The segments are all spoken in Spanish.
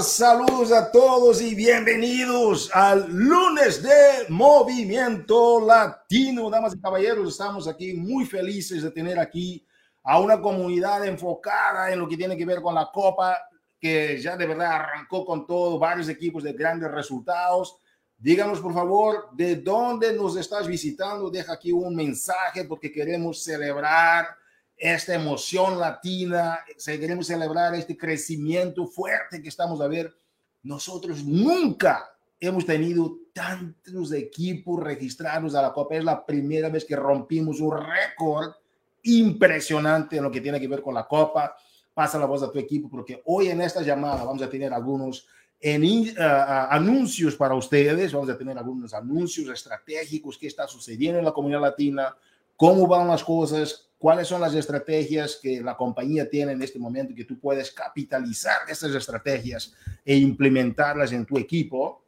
Saludos a todos y bienvenidos al lunes de Movimiento Latino. Damas y caballeros, estamos aquí muy felices de tener aquí a una comunidad enfocada en lo que tiene que ver con la Copa, que ya de verdad arrancó con todo, varios equipos de grandes resultados. Díganos, por favor, de dónde nos estás visitando. Deja aquí un mensaje porque queremos celebrar esta emoción latina, queremos celebrar este crecimiento fuerte que estamos a ver. Nosotros nunca hemos tenido tantos equipos registrados a la Copa. Es la primera vez que rompimos un récord impresionante en lo que tiene que ver con la Copa. Pasa la voz a tu equipo porque hoy en esta llamada vamos a tener algunos en, uh, anuncios para ustedes, vamos a tener algunos anuncios estratégicos, qué está sucediendo en la comunidad latina, cómo van las cosas, cuáles son las estrategias que la compañía tiene en este momento que tú puedes capitalizar estas estrategias e implementarlas en tu equipo.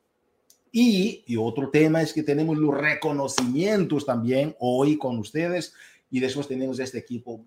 Y, y, otro tema es que tenemos los reconocimientos también hoy con ustedes y después tenemos este equipo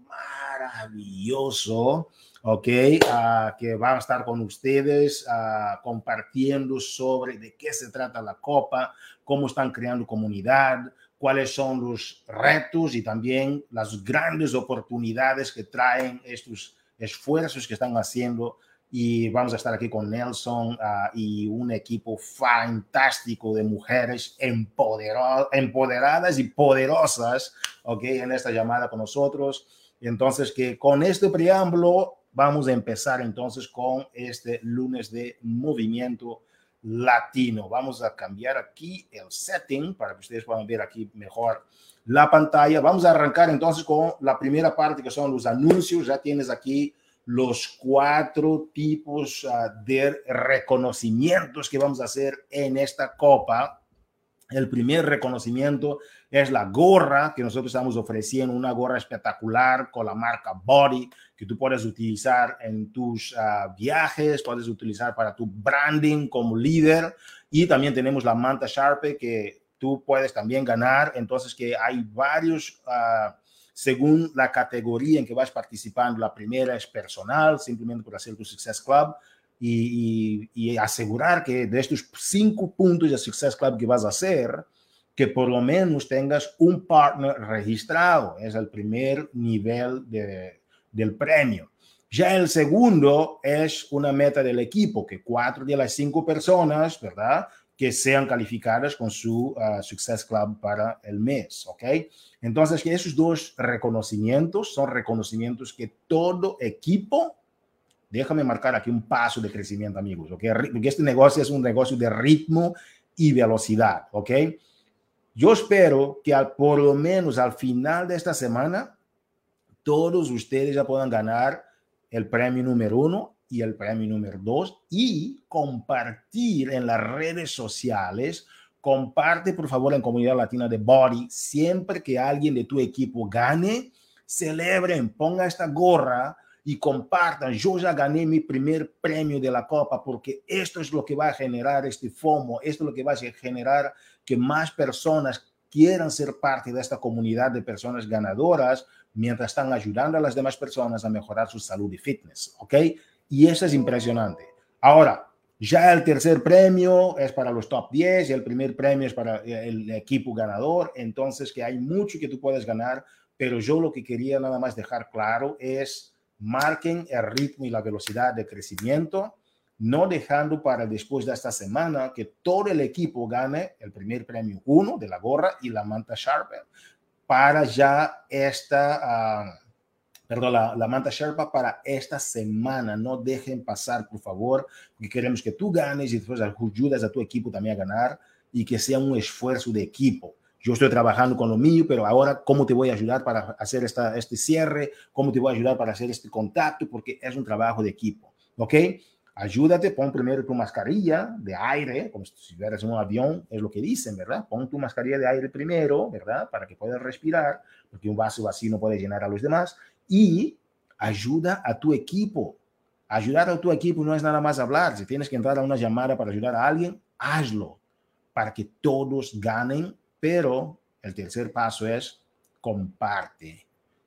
maravilloso, ¿ok? Uh, que va a estar con ustedes uh, compartiendo sobre de qué se trata la Copa, cómo están creando comunidad, cuáles son los retos y también las grandes oportunidades que traen estos esfuerzos que están haciendo. Y vamos a estar aquí con Nelson uh, y un equipo fantástico de mujeres empoderadas y poderosas, ¿ok? En esta llamada con nosotros. Entonces, que con este preámbulo vamos a empezar entonces con este lunes de movimiento latino. Vamos a cambiar aquí el setting para que ustedes puedan ver aquí mejor la pantalla. Vamos a arrancar entonces con la primera parte que son los anuncios. Ya tienes aquí los cuatro tipos uh, de reconocimientos que vamos a hacer en esta copa. El primer reconocimiento es la gorra que nosotros estamos ofreciendo, una gorra espectacular con la marca Body que tú puedes utilizar en tus uh, viajes, puedes utilizar para tu branding como líder y también tenemos la manta Sharpe que tú puedes también ganar. Entonces que hay varios, uh, según la categoría en que vas participando, la primera es personal, simplemente por hacer tu Success Club. Y, y, y asegurar que cinco puntos de Success Club que vas a hacer, que por lo menos tengas un partner registrado. Es el primer nivel de, del premio. Ya el segundo es una meta del equipo, que cuatro de las cinco personas, ¿verdad? Que sean calificadas con su uh, Success Club para el mes, ¿ok? Entonces, que esos dos reconocimientos son reconocimientos que todo equipo, déjame marcar aquí un paso de crecimiento, amigos, ¿ok? Porque este negocio es un negocio de ritmo y velocidad, ¿ok? Yo espero que al, por lo menos al final de esta semana todos ustedes ya puedan ganar el premio número uno y el premio número dos y compartir en las redes sociales. Comparte, por favor, en Comunidad Latina de Body. Siempre que alguien de tu equipo gane, celebren, ponga esta gorra y compartan. Yo ya gané mi primer premio de la Copa porque esto es lo que va a generar este FOMO, esto es lo que va a generar que más personas quieran ser parte de esta comunidad de personas ganadoras mientras están ayudando a las demás personas a mejorar su salud y fitness, ¿ok? Y eso es impresionante. Ahora, ya el tercer premio es para los top 10 y el primer premio es para el equipo ganador, entonces que hay mucho que tú puedes ganar, pero yo lo que quería nada más dejar claro es marquen el ritmo y la velocidad de crecimiento no dejando para después de esta semana que todo el equipo gane el primer premio uno de la gorra y la manta Sharper para ya esta, uh, perdón, la, la, manta Sherpa para esta semana. No dejen pasar, por favor, porque queremos que tú ganes y después ayudas a tu equipo también a ganar y que sea un esfuerzo de equipo. Yo estoy trabajando con lo mío, pero ahora, ¿cómo te voy a ayudar para hacer esta, este cierre? ¿Cómo te voy a ayudar para hacer este contacto? Porque es un trabajo de equipo, ¿ok? Ayúdate, pon primero tu mascarilla de aire, como si estuvieras en un avión, es lo que dicen, ¿verdad? Pon tu mascarilla de aire primero, ¿verdad? Para que puedas respirar, porque un vaso vacío no puede llenar a los demás. Y ayuda a tu equipo. Ayudar a tu equipo no es nada más hablar. Si tienes que entrar a una llamada para ayudar a alguien, hazlo para que todos ganen. Pero el tercer paso es comparte.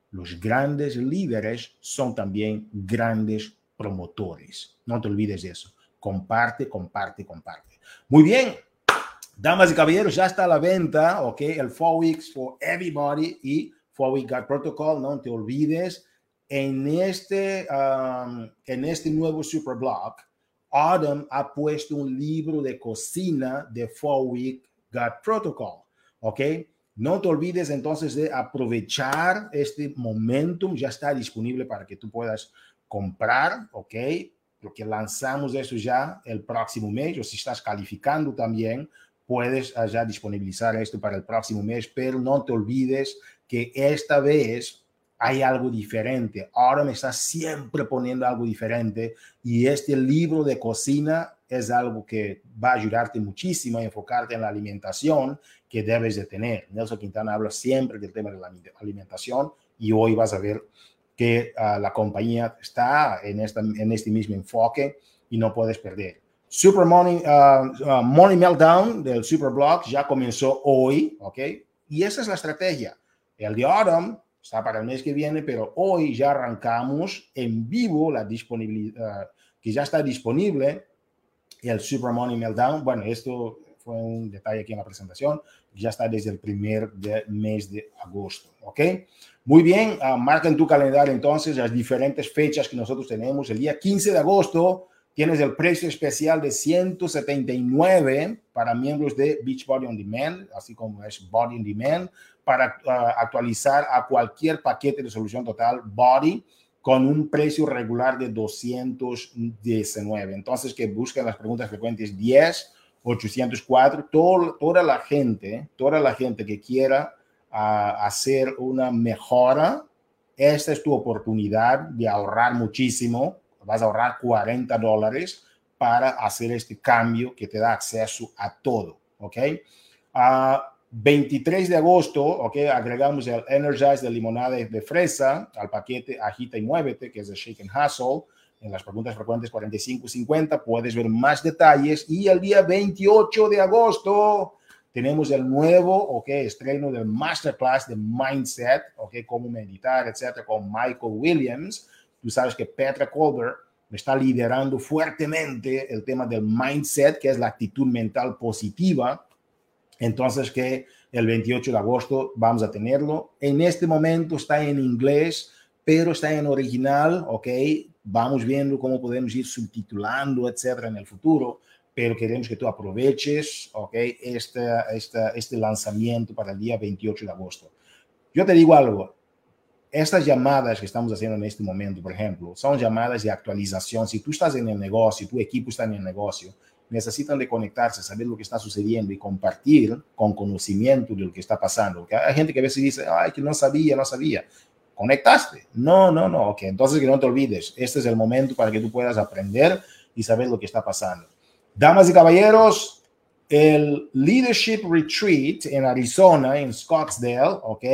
Los grandes líderes son también grandes promotores. No te olvides de eso. Comparte, comparte, comparte. Muy bien. Damas y caballeros, ya está la venta, ok, el 4 Weeks for Everybody y 4 Week Guide Protocol, no te olvides. En este, um, en este nuevo Superblog, Adam ha puesto un libro de cocina de 4 Week Guide Protocol, ok. No te olvides entonces de aprovechar este momentum, ya está disponible para que tú puedas comprar, ok, porque lanzamos eso ya el próximo mes, o si estás calificando también, puedes ya disponibilizar esto para el próximo mes, pero no te olvides que esta vez hay algo diferente. Ahora me está siempre poniendo algo diferente y este libro de cocina es algo que va a ayudarte muchísimo a enfocarte en la alimentación que debes de tener. Nelson Quintana habla siempre del tema de la alimentación y hoy vas a ver que uh, la compañía está en, esta, en este mismo enfoque y no puedes perder. Super Money, uh, Money Meltdown del Superblog ya comenzó hoy, ¿ok? Y esa es la estrategia. El de Autumn está para el mes que viene, pero hoy ya arrancamos en vivo la disponibilidad, que ya está disponible el Super Money Meltdown. Bueno, esto fue un detalle aquí en la presentación, ya está desde el primer de, mes de agosto, ¿ok? Muy bien, uh, marca en tu calendario entonces las diferentes fechas que nosotros tenemos. El día 15 de agosto tienes el precio especial de 179 para miembros de Beach Body On Demand, así como es Body On Demand, para uh, actualizar a cualquier paquete de solución total Body con un precio regular de 219. Entonces, que busquen las preguntas frecuentes 10, 804, todo, toda la gente, toda la gente que quiera a hacer una mejora, esta es tu oportunidad de ahorrar muchísimo. Vas a ahorrar 40 dólares para hacer este cambio que te da acceso a todo. ¿Ok? A 23 de agosto, ¿ok? Agregamos el Energize de limonada de fresa al paquete Agita y Muévete, que es el Shake and Hustle. En las preguntas frecuentes 45 y 50 puedes ver más detalles. Y el día 28 de agosto tenemos el nuevo, ok, estreno del masterclass de Mindset, ok, cómo meditar, etcétera, con Michael Williams. Tú sabes que Petra Colbert está liderando fuertemente el tema del mindset, que es la actitud mental positiva. Entonces, que el 28 de agosto vamos a tenerlo. En este momento está en inglés, pero está en original, ok. Vamos viendo cómo podemos ir subtitulando, etcétera, en el futuro pero queremos que tú aproveches okay, este, este, este lanzamiento para el día 28 de agosto. Yo te digo algo, estas llamadas que estamos haciendo en este momento, por ejemplo, son llamadas de actualización. Si tú estás en el negocio, tu equipo está en el negocio, necesitan de conectarse, saber lo que está sucediendo y compartir con conocimiento de lo que está pasando. Porque hay gente que a veces dice, ay, que no sabía, no sabía. ¿Conectaste? No, no, no. Ok, entonces que no te olvides. Este es el momento para que tú puedas aprender y saber lo que está pasando. Damas y caballeros, el Leadership Retreat en Arizona, en Scottsdale, ¿ok?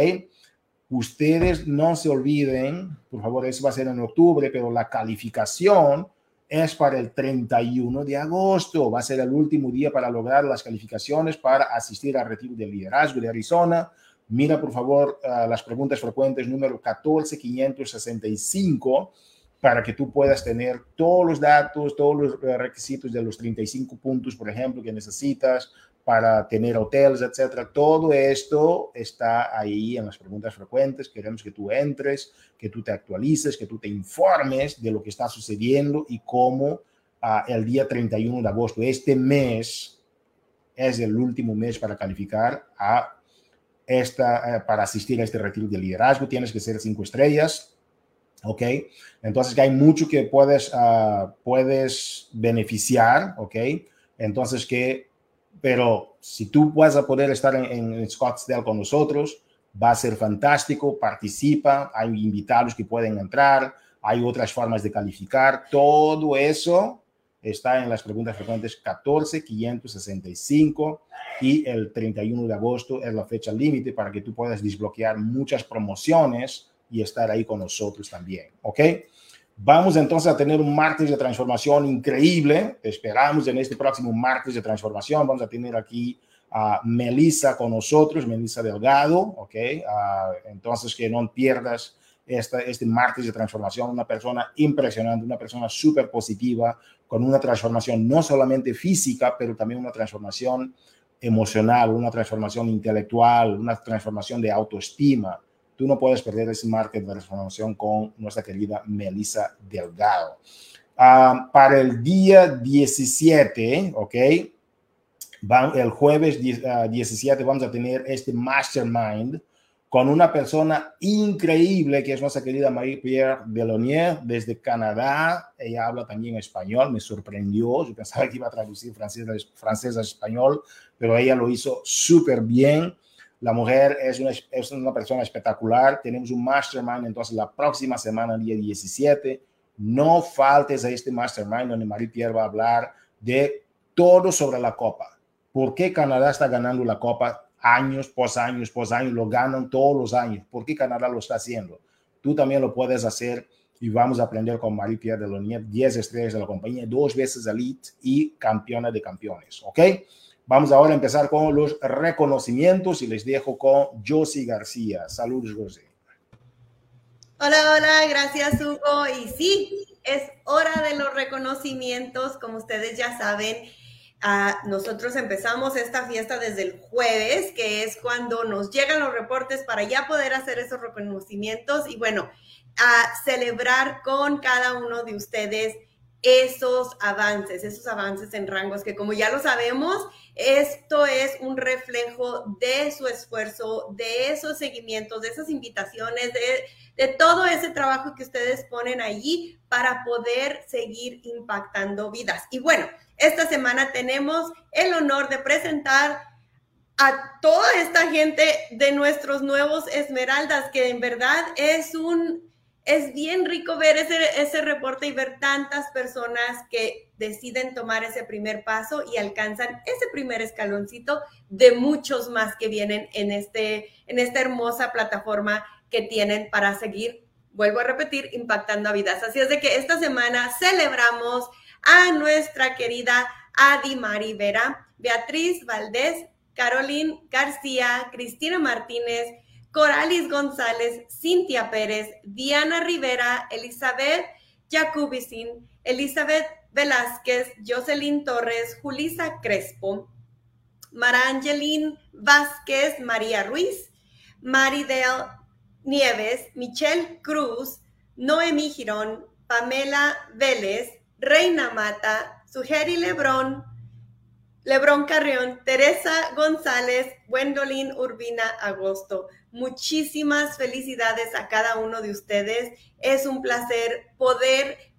Ustedes no se olviden, por favor, eso va a ser en octubre, pero la calificación es para el 31 de agosto. Va a ser el último día para lograr las calificaciones para asistir al retiro de liderazgo de Arizona. Mira, por favor, las preguntas frecuentes número 14565 para que tú puedas tener todos los datos, todos los requisitos de los 35 puntos, por ejemplo, que necesitas para tener hoteles, etcétera. Todo esto está ahí en las preguntas frecuentes. Queremos que tú entres, que tú te actualices, que tú te informes de lo que está sucediendo y cómo uh, el día 31 de agosto, este mes, es el último mes para calificar a esta, uh, para asistir a este retiro de liderazgo. Tienes que ser cinco estrellas ¿ok? Entonces que hay mucho que puedes, uh, puedes beneficiar, ¿ok? Entonces que, pero si tú vas a poder estar en, en, Scottsdale con nosotros, va a ser fantástico, participa, hay invitados que pueden entrar, hay otras formas de calificar, todo eso está en las preguntas frecuentes 14, 565 y el 31 de agosto es la fecha límite para que tú puedas desbloquear muchas promociones y estar ahí con nosotros también, ¿ok? Vamos entonces a tener un martes de transformación increíble. Esperamos en este próximo martes de transformación. Vamos a tener aquí a Melissa con nosotros, Melissa Delgado, ¿ok? Uh, entonces que no pierdas esta, este martes de transformación, una persona impresionante, una persona súper positiva, con una transformación no solamente física, pero también una transformación emocional, una transformación intelectual, una transformación de autoestima. Tú no puedes perder ese martes de transformación con nuestra querida Melissa Delgado. Ah, para el día 17, ¿ok? el jueves 17 ah, vamos a tener este mastermind con una persona increíble que es nuestra querida Marie-Pierre Delonier desde Canadá. Ella habla también español, me sorprendió. Yo pensaba que iba a traducir francés, francés a español, pero ella lo hizo súper bien. La mujer es una, es una persona espectacular. Tenemos un mastermind entonces la próxima semana, día 17. No faltes a este mastermind donde Marie-Pierre va a hablar de todo sobre la Copa ¿Por qué Canadá está ganando la Copa años pos años pos años? Lo ganan todos los años. ¿Por qué Canadá lo está haciendo? Tú también lo puedes hacer y vamos a aprender con Marie-Pierre Delonier, 10 estrellas de la compañía, dos veces elite y campeona de campeones. ¿Ok? Vamos ahora a empezar con los reconocimientos y les dejo con Josie García. Saludos, Josie. Hola, hola, gracias Hugo. Y sí, es hora de los reconocimientos, como ustedes ya saben nosotros empezamos esta fiesta desde el jueves, que es cuando nos llegan los reportes para ya poder hacer esos reconocimientos y bueno, a celebrar con cada uno de ustedes esos avances, esos avances en rangos que como ya lo sabemos, esto es un reflejo de su esfuerzo, de esos seguimientos, de esas invitaciones, de, de todo ese trabajo que ustedes ponen allí para poder seguir impactando vidas. Y bueno, esta semana tenemos el honor de presentar a toda esta gente de nuestros nuevos Esmeraldas, que en verdad es un, es bien rico ver ese, ese reporte y ver tantas personas que deciden tomar ese primer paso y alcanzan ese primer escaloncito de muchos más que vienen en, este, en esta hermosa plataforma que tienen para seguir, vuelvo a repetir, impactando a vidas. Así es de que esta semana celebramos a nuestra querida Adi Vera, Beatriz Valdés, Carolín García, Cristina Martínez, Coralis González, Cintia Pérez, Diana Rivera, Elizabeth Jacubicin, Elizabeth Velázquez, Jocelyn Torres, Julisa Crespo, Mara Angelín Vázquez, María Ruiz, Maridel Nieves, Michelle Cruz, Noemí Girón, Pamela Vélez, Reina Mata, Sugeri Lebrón, Lebrón Carrión, Teresa González, Gwendolyn Urbina Agosto. Muchísimas felicidades a cada uno de ustedes. Es un placer poder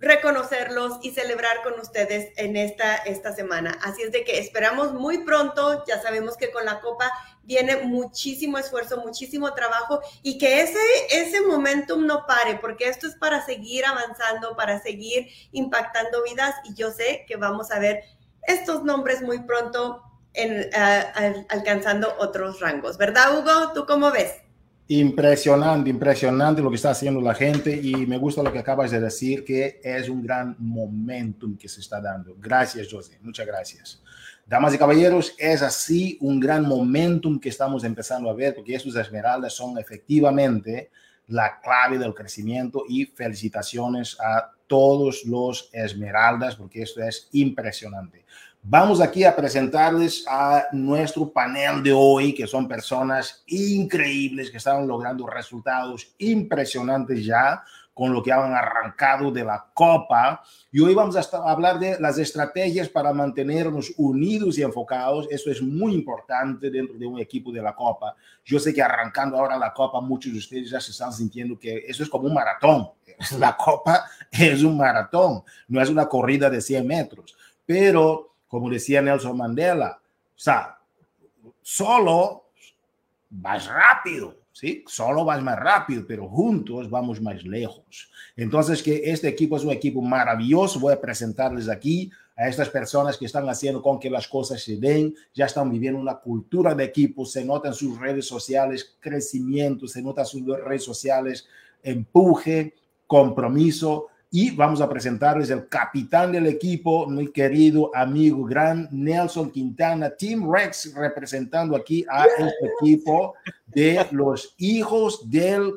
reconocerlos y celebrar con ustedes en esta, esta semana. Así es de que esperamos muy pronto, ya sabemos que con la Copa viene muchísimo esfuerzo, muchísimo trabajo y que ese, ese momentum no pare, porque esto es para seguir avanzando, para seguir impactando vidas y yo sé que vamos a ver estos nombres muy pronto en, alcanzando otros rangos, ¿verdad Hugo? ¿Tú cómo ves? Impresionante, impresionante lo que está haciendo la gente y me gusta lo que acabas de decir, que es un gran momentum que se está dando. Gracias, José. Muchas gracias. Damas y caballeros, es así un gran momentum que estamos empezando a ver, porque estos esmeraldas son efectivamente la clave del crecimiento y felicitaciones a todos los esmeraldas, porque esto es impresionante. Vamos aquí a presentarles a nuestro panel de hoy, que son personas increíbles que están logrando resultados impresionantes ya con lo que han arrancado de la Copa. Y hoy vamos a hablar de las estrategias para mantenernos unidos y enfocados. Eso es muy importante dentro de un equipo de la Copa. Yo sé que arrancando ahora la Copa, muchos de ustedes ya se están sintiendo que eso es como un maratón. La Copa es un maratón, no es una corrida de 100 metros. Pero como decía Nelson Mandela, o sea, solo vas rápido, ¿sí? Solo vas más rápido, pero juntos vamos más lejos. Entonces, que este equipo es un equipo maravilloso, voy a presentarles aquí a estas personas que están haciendo con que las cosas se den, ya están viviendo una cultura de equipo, se nota en sus redes sociales crecimiento, se nota en sus redes sociales empuje, compromiso, y vamos a presentarles el capitán del equipo, mi querido amigo gran Nelson Quintana, Team Rex, representando aquí a este equipo de los hijos del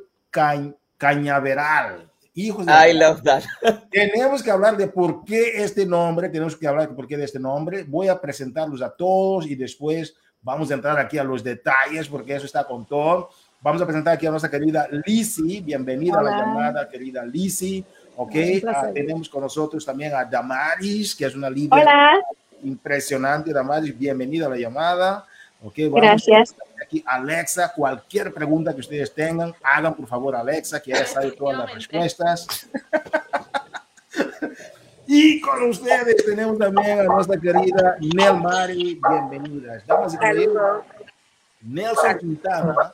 Cañaveral. Hijos de I love that. Tenemos que hablar de por qué este nombre, tenemos que hablar de por qué de este nombre. Voy a presentarlos a todos y después vamos a entrar aquí a los detalles porque eso está con todo. Vamos a presentar aquí a nuestra querida Lizzie. Bienvenida a la llamada, querida Lizzie. Ok, ah, tenemos con nosotros también a Damaris, que es una líder Hola. impresionante. Damaris, bienvenida a la llamada. Okay, Gracias. Aquí Alexa, cualquier pregunta que ustedes tengan, hagan por favor Alexa, que ella sabe todas las respuestas. y con ustedes tenemos también a nuestra querida Nel Mari, bienvenidas. Damas y Nelson Quintana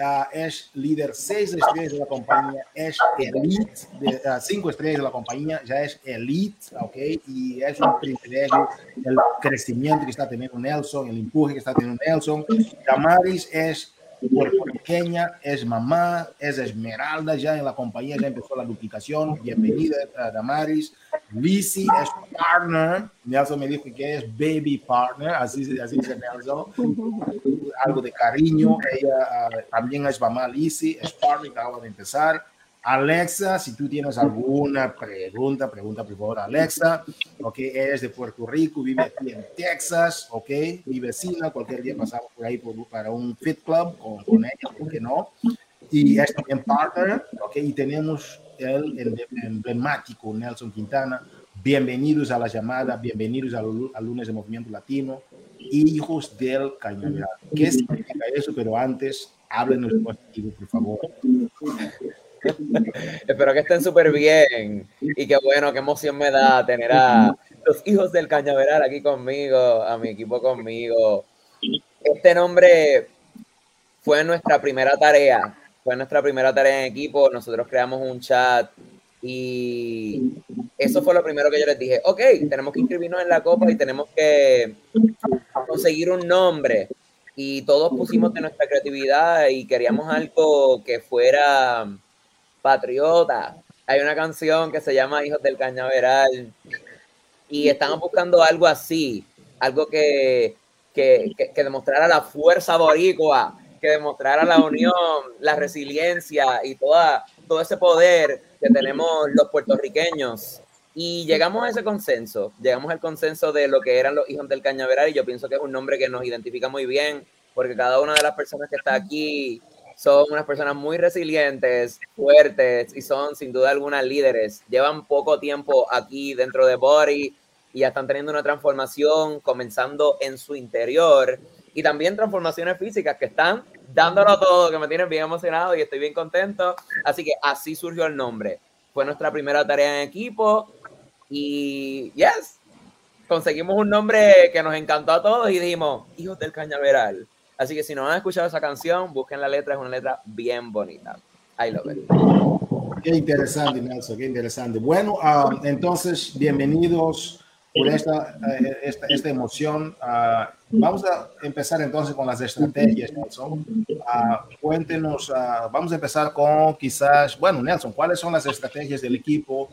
uh, es líder seis estrellas de la compañía, es elite, de, uh, cinco estrellas de la compañía, ya es elite, ¿ok? Y es un privilegio el crecimiento que está teniendo Nelson, el empuje que está teniendo Nelson. Damaris es puertorriqueña, es mamá, es esmeralda ya en la compañía, ya empezó la duplicación. Bienvenida, uh, Damaris. Lizzie es partner. Nelson me dijo que es baby partner, así, así dice Nelson. Algo de cariño. Ella uh, también es mamá Lizzie, es partner, acaba de empezar. Alexa, si tú tienes alguna pregunta, pregunta por favor Alexa. Ok, es de Puerto Rico, vive aquí en Texas, ok, mi vecina, cualquier día pasamos por ahí para un fit club con, con ella, ¿por qué no? Y es también partner, ok, y tenemos el emblemático Nelson Quintana. Bienvenidos a la llamada, bienvenidos al, lunes de Movimiento Latino, hijos del cañaveral. ¿Qué significa eso? Pero antes, háblenos por favor. Espero que estén súper bien y qué bueno, qué emoción me da tener a los hijos del cañaveral aquí conmigo, a mi equipo conmigo. Este nombre fue nuestra primera tarea fue nuestra primera tarea en equipo, nosotros creamos un chat y eso fue lo primero que yo les dije, ok, tenemos que inscribirnos en la copa y tenemos que conseguir un nombre. Y todos pusimos de nuestra creatividad y queríamos algo que fuera patriota. Hay una canción que se llama Hijos del Cañaveral y estamos buscando algo así, algo que, que, que demostrara la fuerza boricua que demostrara la unión, la resiliencia y toda, todo ese poder que tenemos los puertorriqueños. Y llegamos a ese consenso, llegamos al consenso de lo que eran los hijos del cañaveral y yo pienso que es un nombre que nos identifica muy bien porque cada una de las personas que está aquí son unas personas muy resilientes, fuertes y son sin duda algunas líderes. Llevan poco tiempo aquí dentro de Body y ya están teniendo una transformación comenzando en su interior y también transformaciones físicas que están dándolo todo, que me tienen bien emocionado y estoy bien contento. Así que así surgió el nombre. Fue nuestra primera tarea en equipo y yes, conseguimos un nombre que nos encantó a todos y dijimos, hijos del cañaveral. Así que si no han escuchado esa canción, busquen la letra, es una letra bien bonita. I love it. Qué interesante, Nelson, qué interesante. Bueno, ah, entonces, bienvenidos por esta, eh, esta, esta emoción. Uh, vamos a empezar entonces con las estrategias, Nelson. Uh, cuéntenos, vamos a empezar con quizás, bueno, Nelson, ¿cuáles son las estrategias del equipo?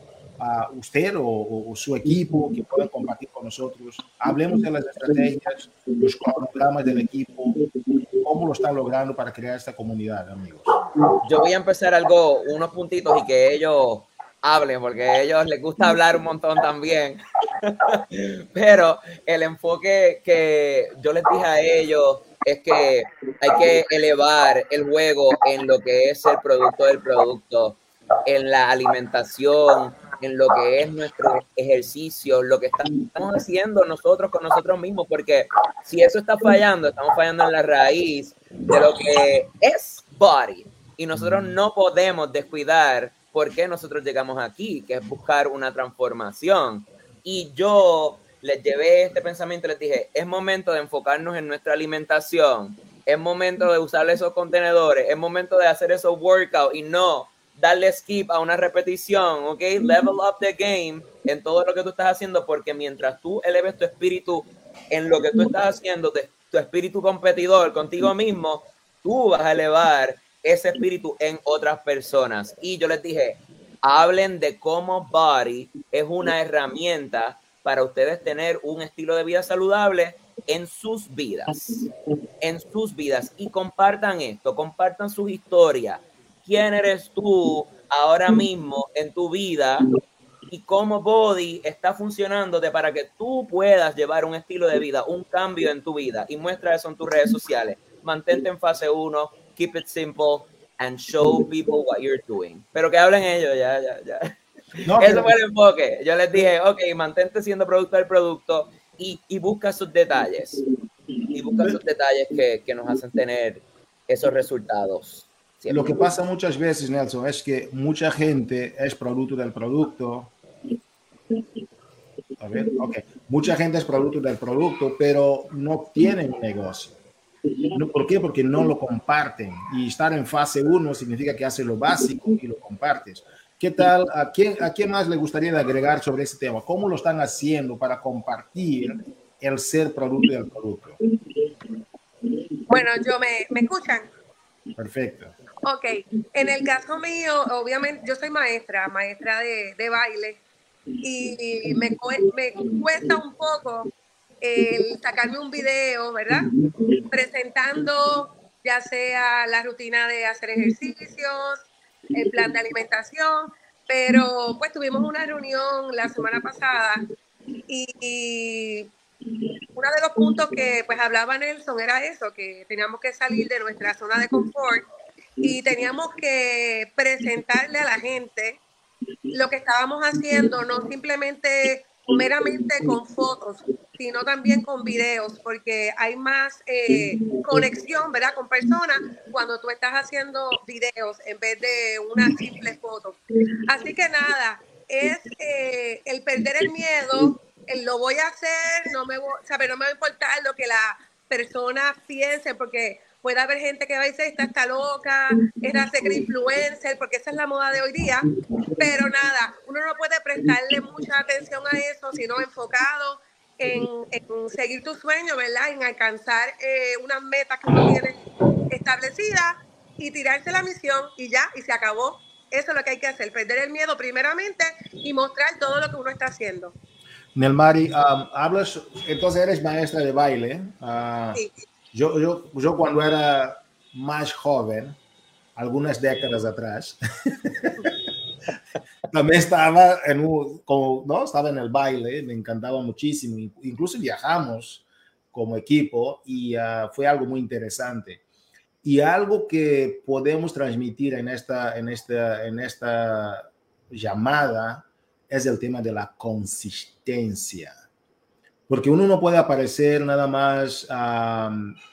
Usted o, o, su equipo que pueden compartir con nosotros. Hablemos de las estrategias, los programas del equipo, cómo lo están logrando para crear esta comunidad, amigos. Yo voy a empezar algo, unos puntitos y que ellos hablen, porque a ellos les gusta hablar un montón también. Pero el enfoque que yo les dije a ellos es que hay que elevar el juego en lo que es el producto del producto, en la alimentación, en lo que es nuestro ejercicio, lo que estamos haciendo nosotros con nosotros mismos, porque si eso está fallando, estamos fallando en la raíz de lo que es body. Y nosotros no podemos descuidar por qué nosotros llegamos aquí, que es buscar una transformación. Y yo les llevé este pensamiento, les dije, es momento de enfocarnos en nuestra alimentación, es momento de usar esos contenedores, es momento de hacer esos workouts y no darle skip a una repetición, ¿ok? Level up the game en todo lo que tú estás haciendo, porque mientras tú eleves tu espíritu en lo que tú estás haciendo, tu espíritu competidor contigo mismo, tú vas a elevar ese espíritu en otras personas. Y yo les dije, hablen de cómo Body es una herramienta para ustedes tener un estilo de vida saludable en sus vidas, en sus vidas y compartan esto, compartan sus historias. Quién eres tú ahora mismo en tu vida y cómo Body está funcionándote para que tú puedas llevar un estilo de vida, un cambio en tu vida y muestra eso en tus redes sociales. Mantente en fase 1, keep it simple and show people what you're doing. Pero que hablen ellos, ya, ya, ya. eso fue el enfoque. Yo les dije, ok, mantente siendo producto del producto y, y busca sus detalles. Y busca esos detalles que, que nos hacen tener esos resultados. Lo que pasa muchas veces, Nelson, es que mucha gente es producto del producto a ver, ok. Mucha gente es producto del producto, pero no tienen un negocio. ¿Por qué? Porque no lo comparten. Y estar en fase 1 significa que haces lo básico y lo compartes. ¿Qué tal? ¿A quién, ¿A quién más le gustaría agregar sobre este tema? ¿Cómo lo están haciendo para compartir el ser producto del producto? Bueno, yo me, ¿me escuchan? Perfecto. Ok, en el caso mío, obviamente yo soy maestra, maestra de, de baile y me, me cuesta un poco el sacarme un video, ¿verdad? Presentando ya sea la rutina de hacer ejercicios, el plan de alimentación, pero pues tuvimos una reunión la semana pasada y, uno de los puntos que pues hablaba Nelson era eso, que teníamos que salir de nuestra zona de confort y teníamos que presentarle a la gente lo que estábamos haciendo, no simplemente meramente con fotos, sino también con videos, porque hay más eh, conexión, ¿verdad? Con personas cuando tú estás haciendo videos en vez de una simple foto. Así que nada, es eh, el perder el miedo, el lo voy a hacer, no me, voy, no me va a importar lo que la persona piense, porque puede haber gente que va a decir, esta está loca, era ser influencer, porque esa es la moda de hoy día, pero nada, uno no puede prestarle mucha atención a eso, sino enfocado en, seguir tu sueño, ¿verdad? En alcanzar eh, unas metas que uno tiene establecidas y tirarse la misión y ya, y se acabó. Eso es lo que hay que hacer, perder el miedo primeramente y mostrar todo lo que uno está haciendo. Nelmari, um, hablas, entonces eres maestra de baile. Uh, sí. Yo, yo, yo cuando era más joven, algunas décadas atrás, también estaba en un, como, ¿no? estaba en el baile, me encantaba muchísimo, incluso viajamos como equipo y uh, fue algo muy interesante. Y algo que podemos transmitir en esta, en esta, en esta llamada es el tema de la consistencia porque uno no puede aparecer nada más,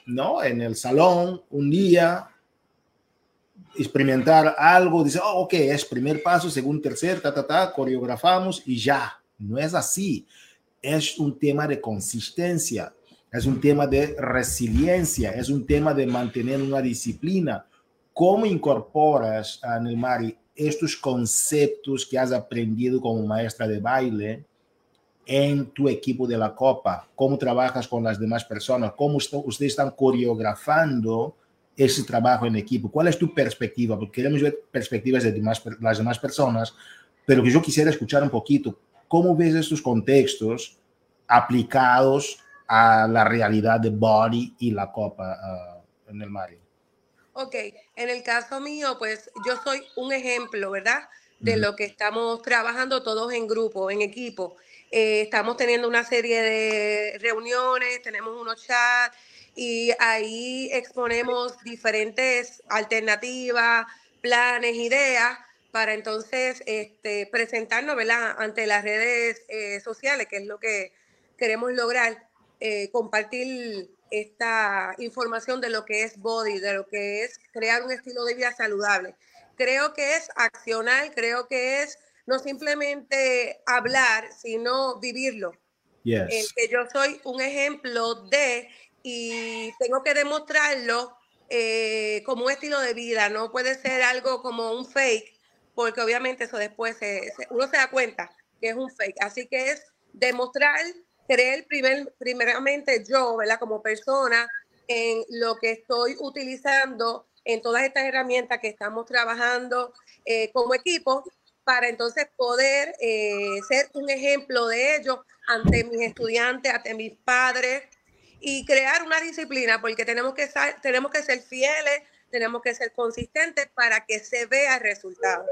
¿no? En el salón un día, experimentar algo, dice, oh, ok, es primer paso, segundo, tercer, ta, ta, ta, coreografamos y ya. No es así. Es un tema de consistencia, es un tema de resiliencia, es un tema de mantener una disciplina. ¿Cómo incorporas, Nelmari, estos conceptos que has aprendido como maestra de baile? En tu equipo de la Copa, cómo trabajas con las demás personas, cómo ustedes están coreografando ese trabajo en equipo, cuál es tu perspectiva, porque queremos ver perspectivas de las demás personas, pero que yo quisiera escuchar un poquito, ¿cómo ves estos contextos aplicados a la realidad de Body y la Copa uh, en el Mario? Ok, en el caso mío, pues yo soy un ejemplo, ¿verdad? De lo que estamos trabajando todos en grupo, en equipo. Eh, estamos teniendo una serie de reuniones, tenemos unos chats y ahí exponemos diferentes alternativas, planes, ideas para entonces este, presentarnos ante las redes eh, sociales, que es lo que queremos lograr, eh, compartir esta información de lo que es body, de lo que es crear un estilo de vida saludable. Creo que es accionar, creo que es no simplemente hablar, sino vivirlo. Yes. que yo soy un ejemplo de y tengo que demostrarlo eh, como un estilo de vida, no puede ser algo como un fake, porque obviamente eso después uno se da cuenta que es un fake. Así que es demostrar, creer primer, primeramente yo, ¿verdad? Como persona en lo que estoy utilizando en todas estas herramientas que estamos trabajando eh, como equipo para entonces poder eh, ser un ejemplo de ello ante mis estudiantes, ante mis padres y crear una disciplina, porque tenemos que, ser, tenemos que ser fieles, tenemos que ser consistentes para que se vea el resultado.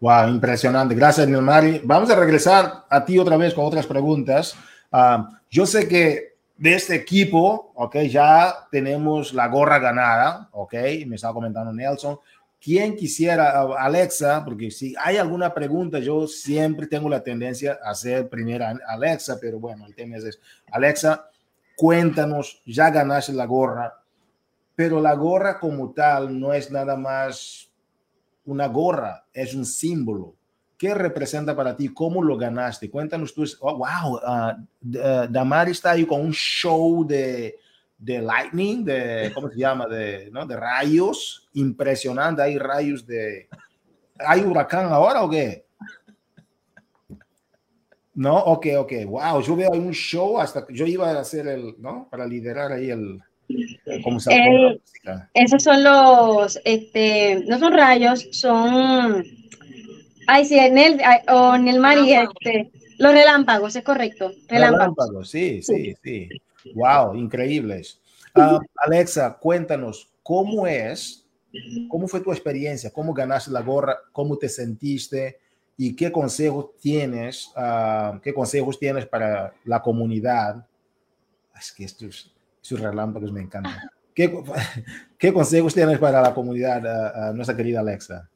Wow, impresionante. Gracias, Nilmari. Vamos a regresar a ti otra vez con otras preguntas. Ah, yo sé que de este equipo, ok, ya tenemos la gorra ganada, ok, me estaba comentando Nelson. ¿Quién quisiera, Alexa? Porque si hay alguna pregunta, yo siempre tengo la tendencia a hacer primero Alexa, pero bueno, el tema es Alexa, cuéntanos, ya ganaste la gorra, pero la gorra como tal no es nada más una gorra, es un símbolo. ¿Qué representa para ti? ¿Cómo lo ganaste? Cuéntanos tú. Oh, wow, uh, Damari está ahí con un show de, de lightning, de, ¿cómo se llama? De, ¿no? de rayos. Impresionante. Hay rayos de... ¿Hay huracán ahora o qué? No, ok, ok. Wow, yo veo un show hasta que yo iba a hacer el, ¿no? Para liderar ahí el... ¿Cómo se eh, esos son los, este, no son rayos, son Ay, sí, en el, o en el mar y este, los relámpagos, es correcto. Relámpagos, sí, sí, sí. Wow, increíbles. Ah, Alexa, cuéntanos, ¿cómo es? ¿Cómo fue tu experiencia? ¿Cómo ganaste la gorra? ¿Cómo te sentiste? ¿Y qué consejos tienes? Uh, ¿Qué consejos tienes para la comunidad? Es que estos, estos relámpagos me encantan. ¿Qué, ¿Qué, consejos tienes para la comunidad, uh, nuestra querida Alexa?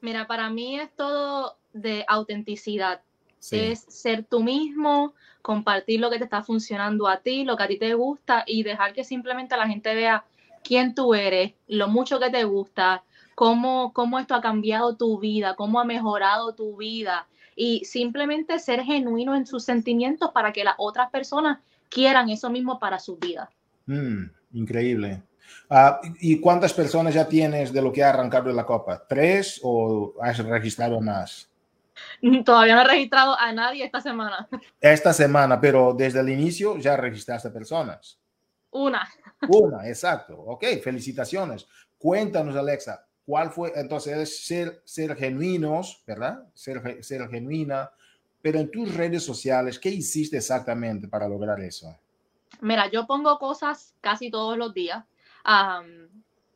Mira, para mí es todo de autenticidad. Es ser tú mismo, compartir lo que te está funcionando a ti, lo que a ti te gusta y dejar que simplemente la gente vea quién tú eres, lo mucho que te gusta, cómo, cómo esto ha cambiado tu vida, cómo ha mejorado tu vida y simplemente ser genuino en sus sentimientos para que las otras personas quieran eso mismo para su vida. Mm, increíble. Ah, ¿Y cuántas personas ya tienes de lo que ha arrancado de la Copa? ¿Tres o has registrado más? Todavía no he registrado a nadie esta semana. Esta semana, pero desde el inicio ya registraste personas. Una. Una, exacto. Ok, felicitaciones. Cuéntanos, Alexa, ¿cuál fue? Entonces, ser, ser genuinos, ¿verdad? Ser, ser genuina, pero en tus redes sociales, ¿qué hiciste exactamente para lograr eso? Mira, yo pongo cosas casi todos los días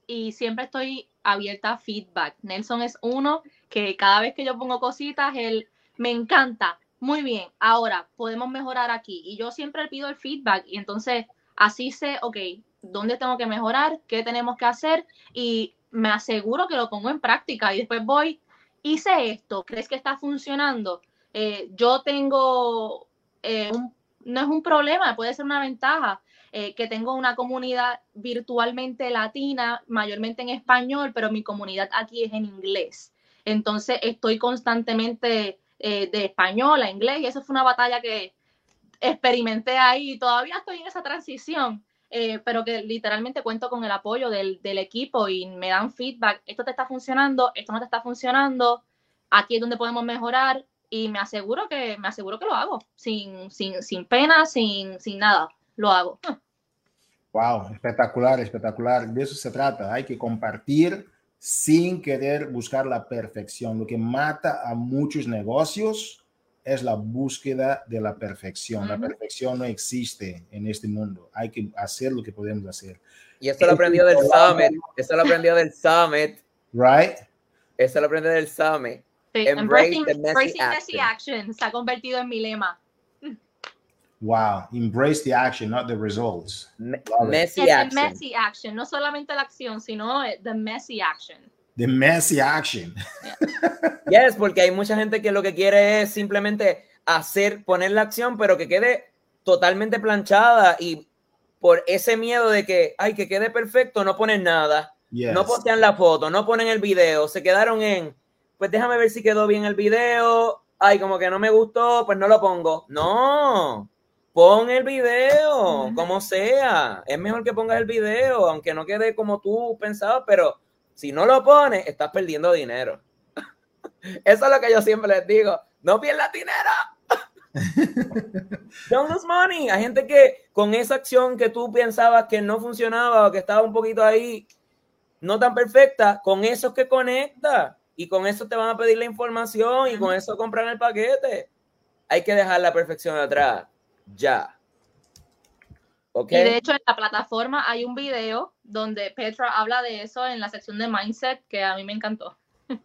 y siempre estoy abierta a feedback. Nelson es uno que cada vez que yo pongo cositas, él me encanta. Muy bien, ahora podemos mejorar aquí. Y yo siempre pido el feedback y entonces así sé, ok, dónde tengo que mejorar, qué tenemos que hacer y me aseguro que lo pongo en práctica y después voy, hice esto, ¿crees que está funcionando? Eh, yo tengo, eh, no es un problema, puede ser una ventaja. Eh, que tengo una comunidad virtualmente latina, mayormente en español, pero mi comunidad aquí es en inglés. Entonces estoy constantemente eh, de español a inglés y eso fue una batalla que experimenté ahí todavía estoy en esa transición. Eh, pero que literalmente cuento con el apoyo del, del, equipo y me dan feedback, esto te está funcionando, esto no te está funcionando, aquí es donde podemos mejorar y me aseguro que, me aseguro que lo hago, sin, sin, sin pena, sin, sin nada, lo hago. Wow, espectacular, espectacular. De eso se trata. Hay que compartir sin querer buscar la perfección. Lo que mata a muchos negocios es la búsqueda de la perfección. La perfección no existe en este mundo. Hay que hacer lo que podemos hacer. Y esto lo aprendió del Summit. Esto lo aprendió del Summit. Right. Esto lo aprendió del Summit. Embrace the messy, action. Se ha convertido en mi lema. Wow, embrace the action, not the results. messy action. messy action, no solamente la acción, sino the messy action. The messy action. yes, porque hay mucha gente que lo que quiere es simplemente hacer, poner la acción, pero que quede totalmente planchada y por ese miedo de que, ay, que quede perfecto, no ponen nada. No postean la foto, no ponen el video, se quedaron en, pues déjame ver si quedó bien el video, ay, como que no me gustó, pues no lo pongo. No, Pon el video, como sea. Es mejor que pongas el video, aunque no quede como tú pensabas, pero si no lo pones, estás perdiendo dinero. Eso es lo que yo siempre les digo. No pierdas dinero. Don't lose money. Hay gente que con esa acción que tú pensabas que no funcionaba o que estaba un poquito ahí no tan perfecta, con eso es que conecta y con eso te van a pedir la información y con eso compran el paquete. Hay que dejar la perfección atrás ya. Y de hecho en la plataforma hay un video donde Petra habla de eso en la sección de Mindset que a mí me encantó.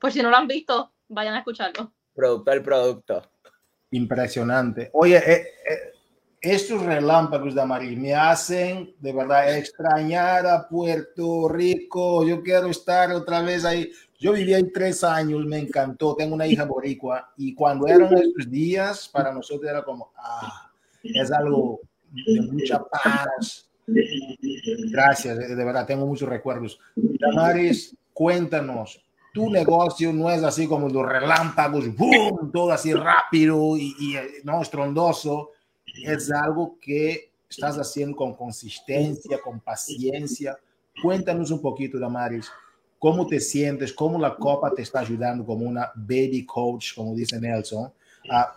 Por si no lo han visto, vayan a escucharlo. Producto el producto. Impresionante. Oye, eh, eh, estos relámpagos de amarillo me hacen de verdad extrañar a Puerto Rico. Yo quiero estar otra vez ahí. Yo viví ahí tres años, me encantó. Tengo una hija boricua y cuando eran estos días, para nosotros era como, ah, es algo de mucha paz. Gracias, de, verdad, tengo muchos recuerdos. Damaris, cuéntanos, tu negocio no es así como los relámpagos, boom, todo así rápido y, y no estrondoso es algo que estás haciendo con consistencia, con paciencia. Cuéntanos un poquito, Damaris, cómo te sientes, cómo la Copa te está ayudando como una baby coach, como dice Nelson.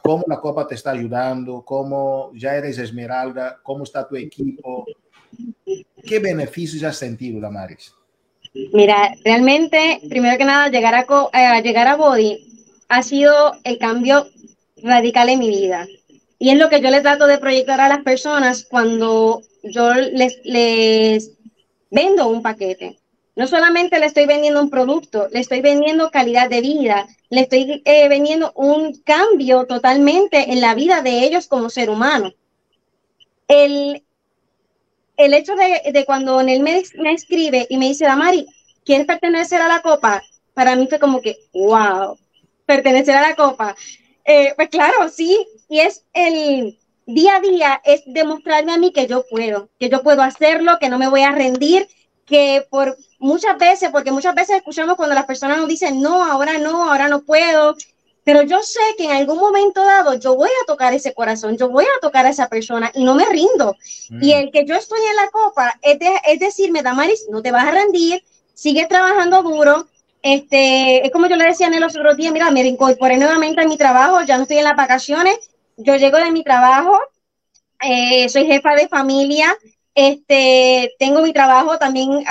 Cómo la Copa te está ayudando, cómo ya eres Esmeralda, cómo está tu equipo. ¿Qué beneficios has sentido, Damaris? Mira, realmente, primero que nada, llegar a, eh, llegar a Body ha sido el cambio radical en mi vida. Y es lo que yo les trato de proyectar a las personas cuando yo les, les vendo un paquete. No solamente le estoy vendiendo un producto, le estoy vendiendo calidad de vida, le estoy eh, vendiendo un cambio totalmente en la vida de ellos como ser humano. El, el hecho de, de cuando él me, me, escribe y me dice, Damari, ¿quieres pertenecer a la copa? Para mí fue como que, wow, pertenecer a la copa. Eh, pues claro, sí, y es el día a día, es demostrarme a mí que yo puedo, que yo puedo hacerlo, que no me voy a rendir, que por muchas veces, porque muchas veces escuchamos cuando las personas nos dicen, no, ahora no, ahora no puedo, pero yo sé que en algún momento dado yo voy a tocar ese corazón, yo voy a tocar a esa persona y no me rindo. Y mm. el que yo estoy en la copa es, es decirme, Damaris, no te vas a rendir, sigue trabajando duro, este, es como yo le decía en el otro día, mira, me incorporé nuevamente a mi trabajo, ya no estoy en las vacaciones, yo llego de mi trabajo, eh, soy jefa de familia, este, tengo mi trabajo, también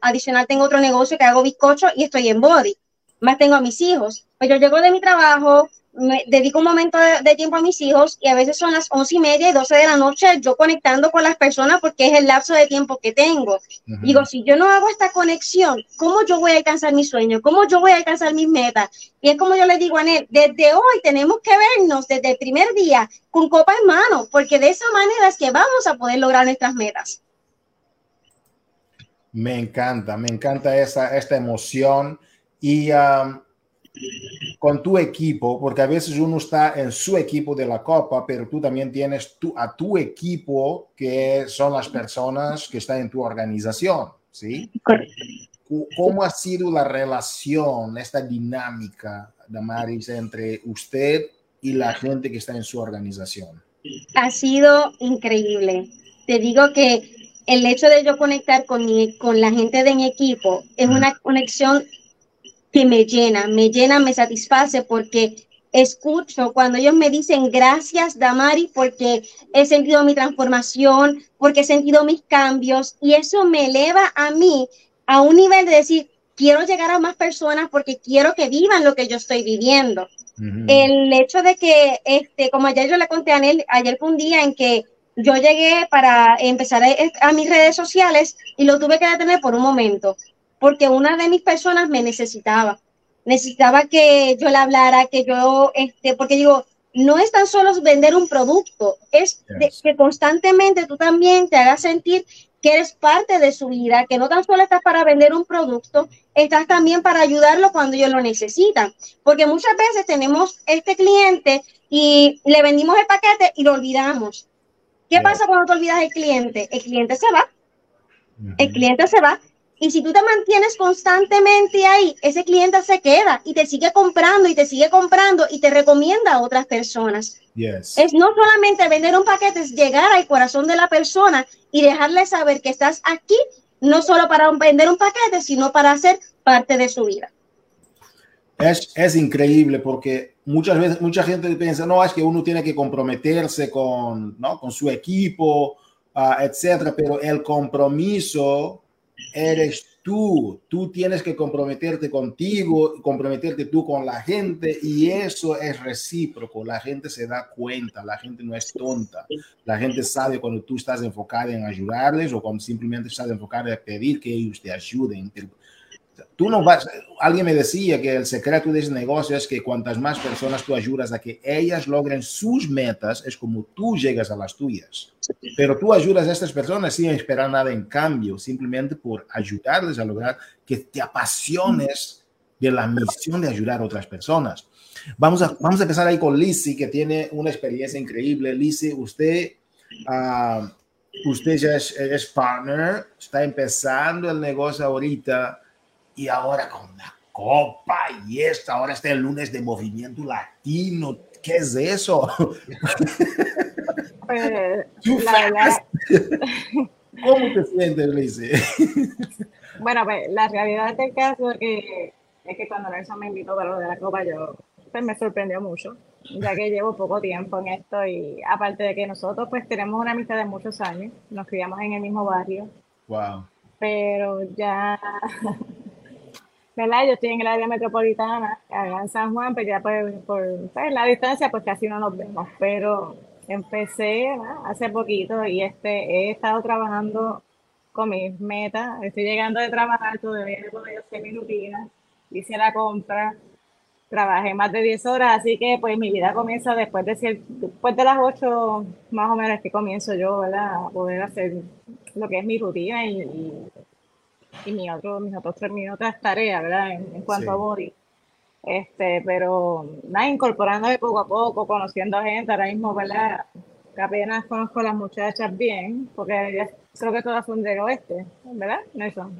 adicional tengo otro negocio que hago bizcocho y estoy en body, más tengo a mis hijos. Pues yo llego de mi trabajo, me dedico un momento de, tiempo a mis hijos y a veces son las once y media y doce de la noche yo conectando con las personas porque es el lapso de tiempo que tengo. Digo, si yo no hago esta conexión, ¿cómo yo voy a alcanzar mi sueño? ¿Cómo yo voy a alcanzar mis metas? Y es como yo le digo a él, desde hoy tenemos que vernos desde el primer día con copa en mano, porque de esa manera es que vamos a poder lograr nuestras metas. Me encanta, me encanta esa, esta emoción y... Um, con tu equipo, porque a veces uno está en su equipo de la Copa, pero tú también tienes tu, a tu equipo, que son las personas que están en tu organización, ¿sí? ¿Cómo ha sido la relación, esta dinámica, Damaris, entre usted y la gente que está en su organización? Ha sido increíble. Te digo que el hecho de yo conectar con, mi, con la gente de mi equipo es una conexión que me llena, me llena, me satisface porque escucho cuando ellos me dicen gracias, Damari, porque he sentido mi transformación, porque he sentido mis cambios y eso me eleva a mí a un nivel de decir, quiero llegar a más personas porque quiero que vivan lo que yo estoy viviendo. El hecho de que, este, como ayer yo le conté a él, ayer fue un día en que yo llegué para empezar a, a mis redes sociales y lo tuve que detener por un momento porque una de mis personas me necesitaba. Necesitaba que yo le hablara, que yo, este, porque digo, no es tan solo vender un producto, es que constantemente tú también te hagas sentir que eres parte de su vida, que no tan solo estás para vender un producto, estás también para ayudarlo cuando ellos lo necesitan. Porque muchas veces tenemos este cliente y le vendimos el paquete y lo olvidamos. ¿Qué pasa cuando te olvidas el cliente? El cliente se va. El cliente se va y si tú te mantienes constantemente ahí, ese cliente se queda y te sigue comprando y te sigue comprando y te recomienda a otras personas. Es no solamente vender un paquete, es llegar al corazón de la persona y dejarle saber que estás aquí, no solo para vender un paquete, sino para ser parte de su vida. Es, es increíble porque muchas veces mucha gente piensa, no, es que uno tiene que comprometerse con, ¿no? con su equipo, uh, etcétera, pero el compromiso eres tú, tú tienes que comprometerte contigo, comprometerte tú con la gente y eso es recíproco. La gente se da cuenta, la gente no es tonta. La gente sabe cuando tú estás enfocada en ayudarles o cuando simplemente estás enfocada en pedir que ellos te ayuden. Tú no vas, alguien me decía que el secreto de ese negocio es que cuantas más personas tú ayudas a que ellas logren sus metas, es como tú llegas a las tuyas. Pero tú ayudas a estas personas sin esperar nada en cambio, simplemente por ayudarles a lograr que te apasiones de la misión de ayudar a otras personas. Vamos a, vamos a empezar ahí con Lizzie, que tiene una experiencia increíble. Lizzie, usted, uh, usted ya es, es partner, está empezando el negocio ahorita y ahora con la copa y esto, ahora está el lunes de movimiento latino. ¿Qué es eso? Pues, la ¿Cómo te sientes, Lizzie? bueno, pues la realidad del caso es que, es que cuando Nelson me invitó para lo de la copa, yo pues, me sorprendió mucho, ya que llevo poco tiempo en esto y aparte de que nosotros pues tenemos una amistad de muchos años, nos criamos en el mismo barrio. Wow. Pero ya ¿verdad? Yo estoy en el área metropolitana, allá en San Juan, pero ya por, por pues, la distancia, pues casi no nos vemos. Pero empecé hace poquito y este, he estado trabajando con mis metas. Estoy llegando de trabajar, todavía no hacer mi rutina. Hice la compra, trabajé más de 10 horas, así que pues mi vida comienza después de, las 8 más o menos que comienzo yo ¿verdad? a poder hacer lo que es mi rutina y mi otro, mis otros tres, mis otras tareas, ¿verdad? En, cuanto a body. Este, pero nada, incorporándome poco a poco, conociendo a gente, ahora mismo, ¿verdad? Que apenas conozco a las muchachas bien, porque creo que todas son del oeste, ¿verdad, Nelson?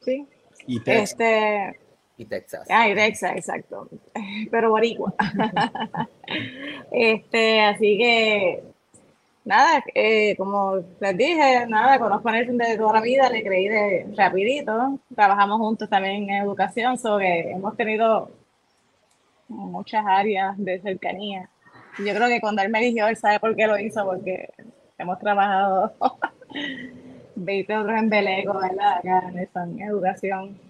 Sí. Y Texas. Este, y Texas. Ah, y Texas, exacto. Pero boricua. este, así que nada, eh, como les dije, nada, conozco a Nelson de toda la vida, le creí de rapidito, trabajamos juntos también en educación, sobre hemos tenido muchas áreas de cercanía. Yo creo que cuando él me dijo, él sabe por qué lo hizo, porque hemos trabajado 20 otros en Beleco, ¿verdad? Acá en educación.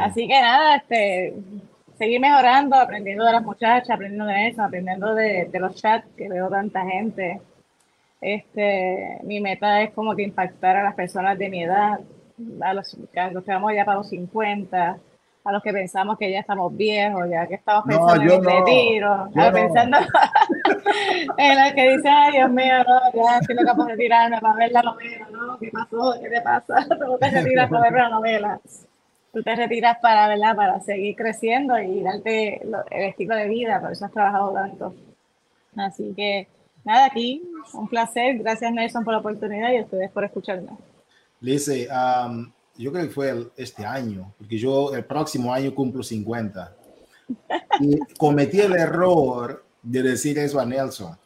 Así que nada, este, seguir mejorando, aprendiendo de las muchachas, aprendiendo de eso, aprendiendo de, de los chats que veo tanta gente este, mi meta es como que impactar a las personas de mi edad, a los, que vamos ya para los 50, a los que pensamos que ya estamos viejos, ya que estamos pensando en el retiro, pensando en los que dicen, ay Dios mío, no, ya estoy loca por retirarme para ver la novela, ¿no? ¿Qué pasó? ¿Qué te pasa? Tú te retiras para ver la novela. Tú te retiras para, ¿verdad? Para seguir creciendo y darte el estilo de vida, por eso has trabajado tanto. Así que nada, aquí un placer. Gracias Nelson por la oportunidad y a ustedes por escucharme. Lise, yo creo que fue este año, porque yo el próximo año cumplo 50. Y cometí el error de decir eso a Nelson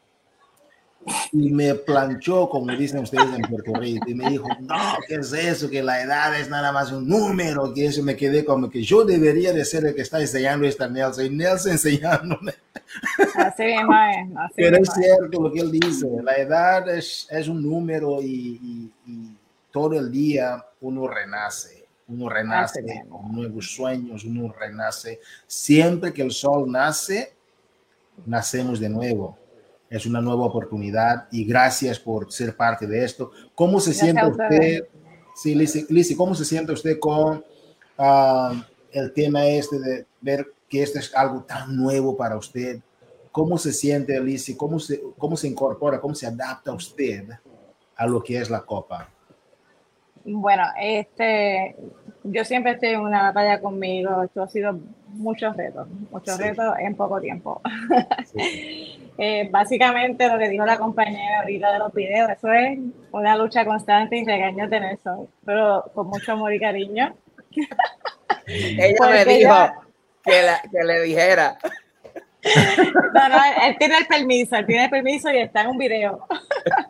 y me planchó, como dicen ustedes en Puerto Rico, y me dijo, no, ¿qué es eso? Que la edad es nada más un número, que eso me quedé como que yo debería de ser el que está enseñando esta Nelson, y Nelson enseñándome. Así mismo Pero es cierto lo que él dice, la edad es, es un número y, y, todo el día uno renace, uno renace con nuevos sueños, uno renace. Siempre que el sol nace, nacemos de nuevo es una nueva oportunidad y gracias por ser parte de esto. ¿Cómo se siente usted? Sí, Lizzie, ¿cómo se siente usted con ah, el tema este de ver que esto es algo tan nuevo para usted? ¿Cómo se siente, Lizzie? ¿Cómo se, ¿Cómo se incorpora, cómo se adapta usted a lo que es la Copa? Bueno, este, yo siempre estoy en una batalla conmigo. Esto ha sido muchos retos, muchos retos en poco tiempo. Eh, básicamente lo que dijo la compañera ahorita de los videos, eso es una lucha constante y regaños de Nelson, pero con mucho amor y cariño. Ella me dijo que, que le dijera. No, no, él tiene el permiso, él tiene el permiso y está en un video.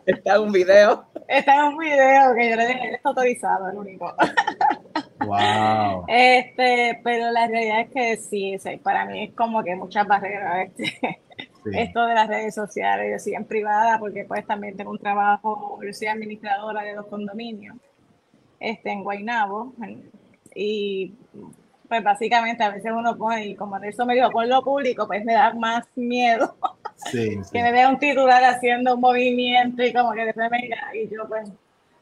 Está en un video. Está en un video que yo le dije, está autorizado, el único. Wow. Este, pero la realidad es que sí, para mí es como que muchas barreras. Este, Esto de las redes sociales, yo soy en privada porque pues también tengo un trabajo, yo soy administradora de los condominios. este, en Guaynabo. Y pues básicamente a veces uno pone, y como eso me dijo, con lo público, pues me da más miedo que me vea un titular haciendo un movimiento y como que después me diga, y yo pues,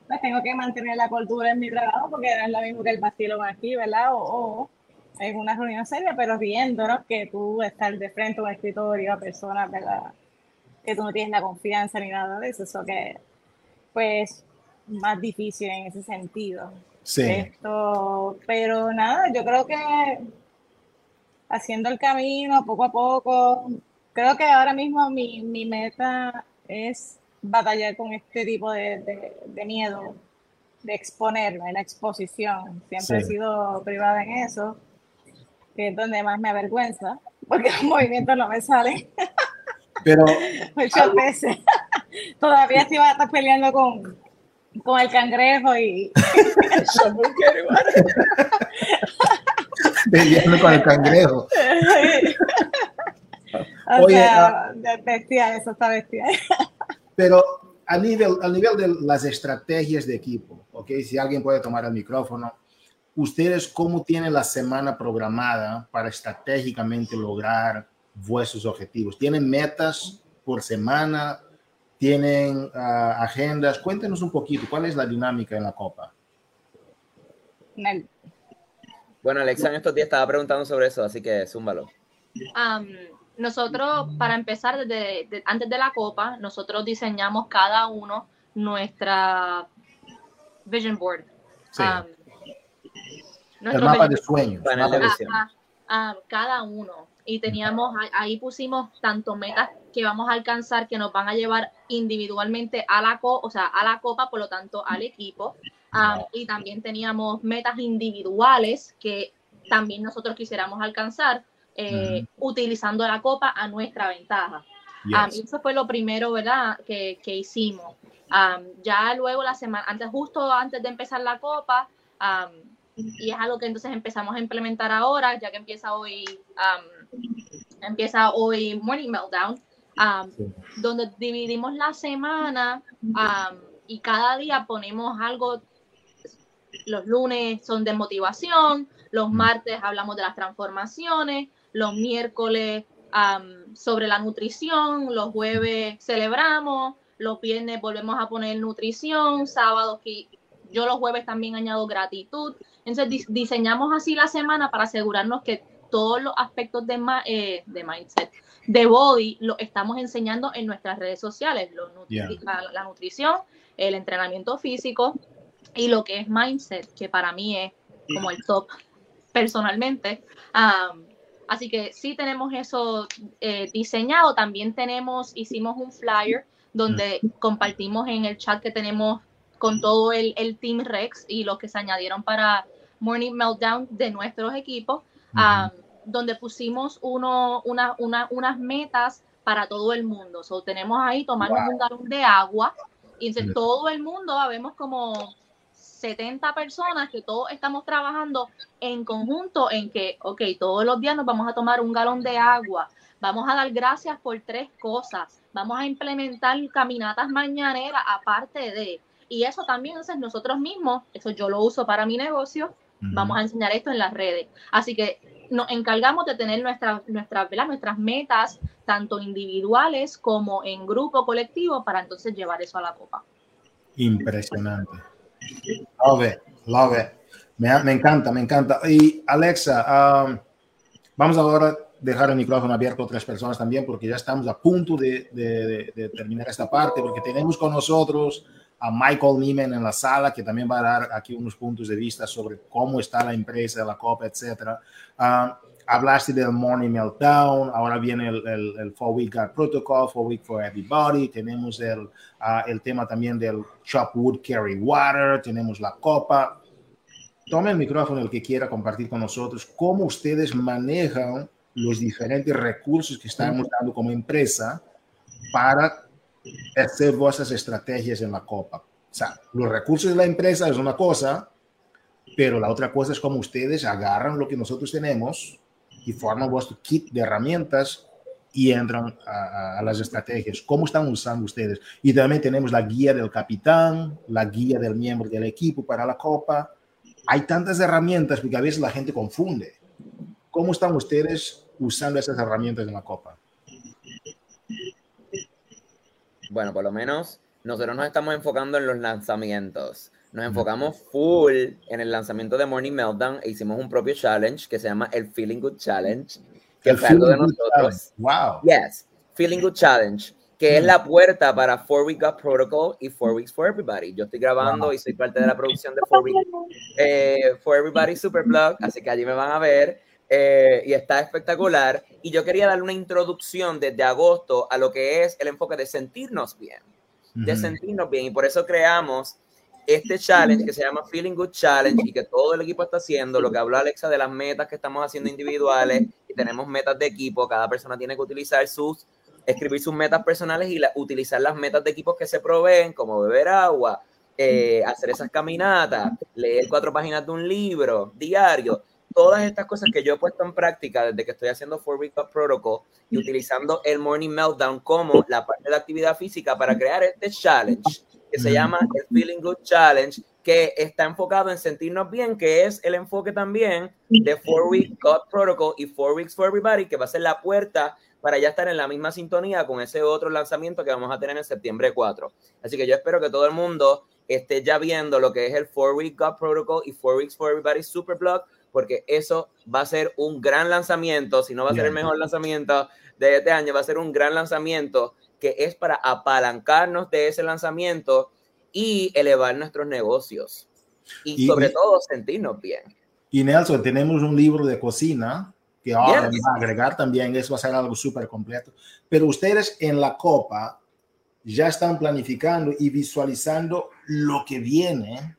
pues tengo que mantener la cultura en mi trabajo porque no es lo mismo que el vacilo aquí, ¿verdad? O, en una reunión seria, pero viéndonos que tú estás de frente a un escritorio a personas, ¿verdad? Que tú no tienes la confianza ni nada de eso, eso que pues más difícil en ese sentido. Sí. Esto, pero nada, yo creo que haciendo el camino poco a poco, creo que ahora mismo mi, mi meta es batallar con este tipo de, de, miedo, de exponerme, en la exposición. Siempre he sido privada en eso, que es donde más me avergüenza, porque los movimientos no me salen. Pero muchas veces. Todavía estoy peleando con, con el cangrejo y. Peleando con el cangrejo. o Oye, sea, uh, bestia, eso está bestia. pero a nivel, a nivel de las estrategias de equipo, ¿ok? Si alguien puede tomar el micrófono, ¿ustedes cómo tienen la semana programada para estratégicamente lograr vuestros objetivos? ¿Tienen metas por semana? Tienen uh, agendas. Cuéntenos un poquito, ¿cuál es la dinámica en la Copa? Bueno, Alexa en estos días estaba preguntando sobre eso, así que zúmbalo. Um, nosotros, para empezar, desde, de, antes de la Copa, nosotros diseñamos cada uno nuestra vision board. Sí. Um, el mapa de sueños. Panel de visión. Uh, cada uno. Y teníamos, ahí pusimos tanto metas que vamos a alcanzar que nos van a llevar individualmente a la, o sea, a la copa, por lo tanto al equipo. Um, y también teníamos metas individuales que también nosotros quisiéramos alcanzar eh, utilizando la copa a nuestra ventaja. Um, y eso fue lo primero, ¿verdad?, que, que hicimos. Um, ya luego la semana, antes, justo antes de empezar la copa, y es algo que entonces empezamos a implementar ahora, ya que empieza hoy, empieza hoy Morning Meltdown, donde dividimos la semana y cada día ponemos algo. Los lunes son de motivación, los martes hablamos de las transformaciones, los miércoles sobre la nutrición, los jueves celebramos, los viernes volvemos a poner nutrición, sábados yo los jueves también añado gratitud. Entonces diseñamos así la semana para asegurarnos que todos los aspectos de, eh, de mindset, de body, lo estamos enseñando en nuestras redes sociales, la, nutrición, el entrenamiento físico y lo que es mindset, que para mí es como el top personalmente. así que sí tenemos eso eh, diseñado, también tenemos, hicimos un flyer donde mm. compartimos en el chat que tenemos con todo el, el Team Rex y los que se añadieron para Morning Meltdown de nuestros equipos donde pusimos uno, una, una, unas metas para todo el mundo. So, tenemos ahí tomarnos un galón de agua y todo el mundo, vemos como 70 personas que todos estamos trabajando en conjunto en que, ok, todos los días nos vamos a tomar un galón de agua, vamos a dar gracias por tres cosas, vamos a implementar caminatas mañaneras aparte de, y eso también, entonces nosotros mismos, eso yo lo uso para mi negocio, vamos a enseñar esto en las redes. Así que nos encargamos de tener nuestras, nuestras, nuestras metas, tanto individuales como en grupo colectivo, para entonces llevar eso a la copa. Impresionante. Love it, love it. Me, me encanta, me encanta. Y Alexa, um, vamos ahora a dejar el micrófono abierto a otras personas también, porque ya estamos a punto de, de, de terminar esta parte, porque tenemos con nosotros a Michael Nieman en la sala, que también va a dar aquí unos puntos de vista sobre cómo está la empresa, la Copa, etc. Uh, hablaste del Morning Meltdown, ahora viene el, el, el Four Week Protocol, Four Week for Everybody, tenemos el, uh, el tema también del Chop Wood Carry Water, tenemos la Copa. Tome el micrófono el que quiera compartir con nosotros cómo ustedes manejan los diferentes recursos que estamos dando como empresa para hacer vuestras estrategias en la copa. O sea, los recursos de la empresa es una cosa, pero la otra cosa es cómo ustedes agarran lo que nosotros tenemos y forman vuestro kit de herramientas y entran a, las estrategias. ¿Cómo están usando ustedes? Y también tenemos la guía del capitán, la guía del miembro del equipo para la copa. Hay tantas herramientas porque a veces la gente confunde. ¿Cómo están ustedes usando esas herramientas en la copa? Bueno, por lo menos nosotros nos estamos enfocando en los lanzamientos. Nos enfocamos full en el lanzamiento de Morning Meltdown e hicimos un propio challenge que se llama el Feeling Good Challenge, que El fue algo de nosotros. Wow. Yes, Feeling Good Challenge, que es la puerta para Four Week Gut Protocol y Four Weeks for Everybody. Yo estoy grabando Wow. y soy parte de la producción de Four Weeks eh, for Everybody Superblog, así que allí me van a ver. Eh, y está espectacular. Y yo quería darle una introducción desde agosto a lo que es el enfoque de sentirnos bien de sentirnos bien. Y por eso creamos este challenge que se llama Feeling Good Challenge y que todo el equipo está haciendo. Lo que habló Alexa de las metas que estamos haciendo individuales y tenemos metas de equipo. Cada persona tiene que utilizar sus, escribir sus metas personales y la- utilizar las metas de equipos que se proveen, como beber agua, eh, hacer esas caminatas, leer cuatro páginas de un libro diario. Todas estas cosas que yo he puesto en práctica desde que estoy haciendo Four Week Up Protocol y utilizando el Morning Meltdown como la parte de actividad física para crear este challenge que se llama el Feeling Good Challenge, que está enfocado en sentirnos bien, que es el enfoque también de Four Week God Protocol y Four Weeks for Everybody, que va a ser la puerta para ya estar en la misma sintonía con ese otro lanzamiento que vamos a tener en septiembre 4. Así que yo espero que todo el mundo esté ya viendo lo que es el Four Week God Protocol y Four Weeks for Everybody Superblog, porque eso va a ser un gran lanzamiento, si no va a ser el mejor lanzamiento de este año, va a ser un gran lanzamiento que es para apalancarnos de ese lanzamiento y elevar nuestros negocios. Y, Y- sobre y- todo sentirnos bien. Y Nelson, tenemos un libro de cocina que ahora Yes. va a agregar también, eso va a ser algo súper completo. Pero ustedes en la Copa ya están planificando y visualizando lo que viene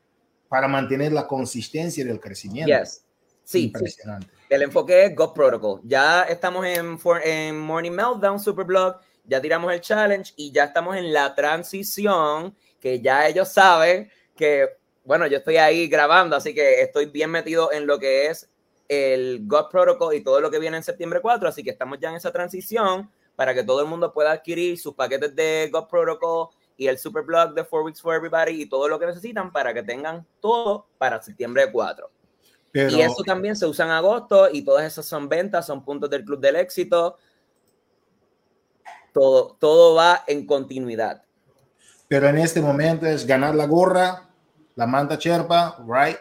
para mantener la consistencia del crecimiento. Yes. Sí, sí, Impresionante. El enfoque es God Protocol. Ya estamos en, en Morning Meltdown Superblog, ya tiramos el challenge y ya estamos en la transición, que ya ellos saben que, bueno, yo estoy ahí grabando, así que estoy bien metido en lo que es el God Protocol y todo lo que viene en septiembre 4, así que estamos ya en esa transición para que todo el mundo pueda adquirir sus paquetes de God Protocol y el Superblog de Four Weeks for Everybody y todo lo que necesitan para que tengan todo para septiembre 4. Pero, Y eso también se usa en agosto y todas esas son ventas, son puntos del Club del Éxito. Todo, todo va en continuidad. pero en este momento es ganar la gorra, la manta cherpa, right?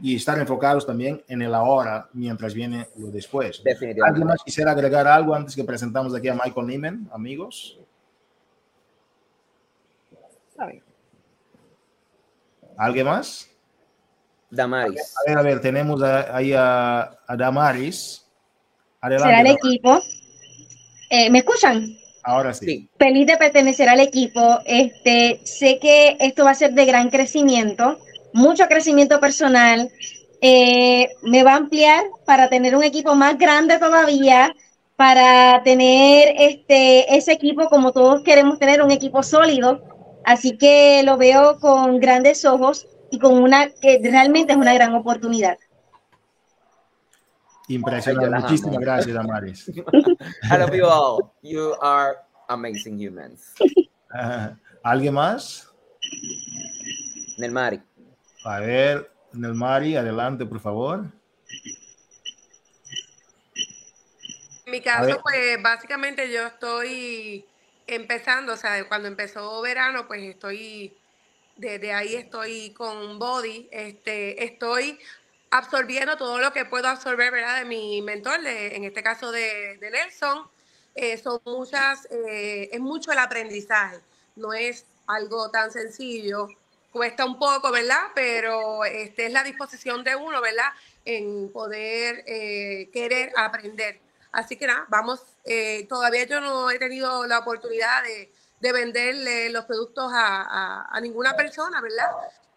Y estar enfocados también en el ahora mientras viene lo después. ¿Alguien Definitivamente. más quisiera agregar algo antes que presentamos aquí a Michael Neiman, amigos? ¿Alguien más? Damaris. A ver, a ver, tenemos a- ahí a, a Damaris. Adelante. será el Damaris. equipo. Eh, ¿Me escuchan? Ahora sí. Sí, Feliz de pertenecer al equipo. Este, sé que esto va a ser de gran crecimiento, mucho crecimiento personal. Eh, me va a ampliar para tener un equipo más grande todavía, para tener este, ese equipo como todos queremos tener, un equipo sólido. Así que lo veo con grandes ojos y con una que realmente es una gran oportunidad. Impresionante. Muchísimas gracias, Damaris. I love you all. You are amazing humans. Ajá. ¿Alguien más? Nelmari. A ver, Nelmari, adelante, por favor. En mi caso, pues básicamente yo estoy empezando, o sea, cuando empezó verano, pues estoy, desde ahí estoy con Body, este, estoy absorbiendo todo lo que puedo absorber, ¿verdad? De mi mentor, de- en este caso de, de Nelson. Eh, son muchas, eh, es mucho el aprendizaje, no es algo tan sencillo, cuesta un poco, ¿verdad? Pero este es la disposición de uno, ¿verdad? En poder eh, querer aprender. Así que nada, vamos, eh, todavía yo no he tenido la oportunidad de, de venderle los productos a, a- a ninguna persona, ¿verdad?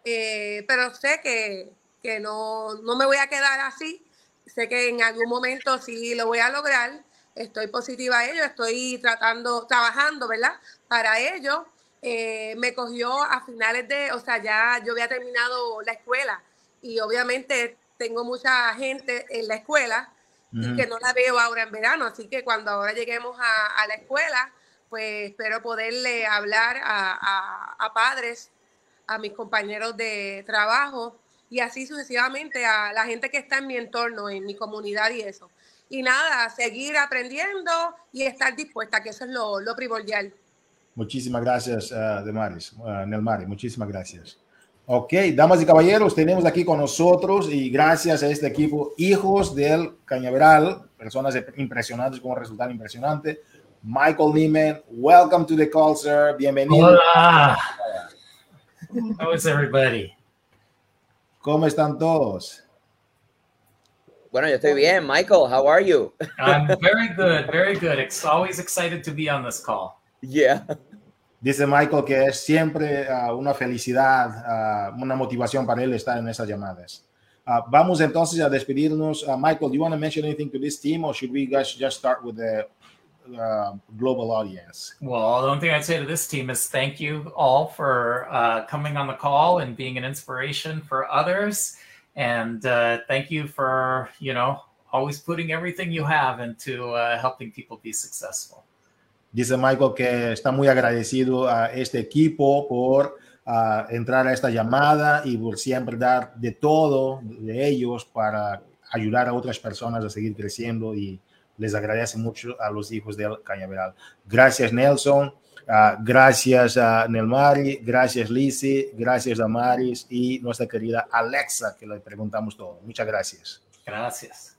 Eh, pero sé que, que no, no me voy a quedar así, sé que en algún momento sí lo voy a lograr, estoy positiva a ello, estoy tratando, trabajando, ¿verdad? Para ello, eh, me cogió a finales de, o sea, ya yo había terminado la escuela y obviamente tengo mucha gente en la escuela y que no la veo ahora en verano. Así que cuando ahora lleguemos a, la escuela, pues espero poderle hablar a, a, padres, a mis compañeros de trabajo y así sucesivamente a la gente que está en mi entorno, en mi comunidad y eso. Y nada, seguir aprendiendo y estar dispuesta, que eso es lo, lo primordial. Muchísimas gracias, uh, Demaris, uh, Nelmari, muchísimas gracias. Ok, damas y caballeros, tenemos aquí con nosotros y gracias a este equipo, hijos del Cañaveral, personas impresionantes con un resultado impresionante. Michael Neiman, welcome to the call, sir. Bienvenido. Hola. How is everybody? ¿Cómo están todos? Bueno, yo estoy bien. Michael, how are you? I'm very good, very good. It's always excited to be on this call. Yeah. Dice Michael que es siempre uh, una felicidad, uh, una motivación para él estar en esas llamadas. Uh, vamos entonces a despedirnos. Michael, do you want to mention anything to this team or should we guys just start with the global audience? Well, the only thing I'd say to this team is thank you all for coming on the call and being an inspiration for others. And thank you for, you know, always putting everything you have into helping people be successful. Dice Michael que está muy agradecido a este equipo por uh, entrar a esta llamada y por siempre dar de todo de ellos para ayudar a otras personas a seguir creciendo y les agradece mucho a los hijos del Cañaveral. Gracias Nelson, uh, gracias a Nelmari, gracias Lizzie, gracias a Maris y nuestra querida Alexa que le preguntamos todo. Muchas gracias. Gracias.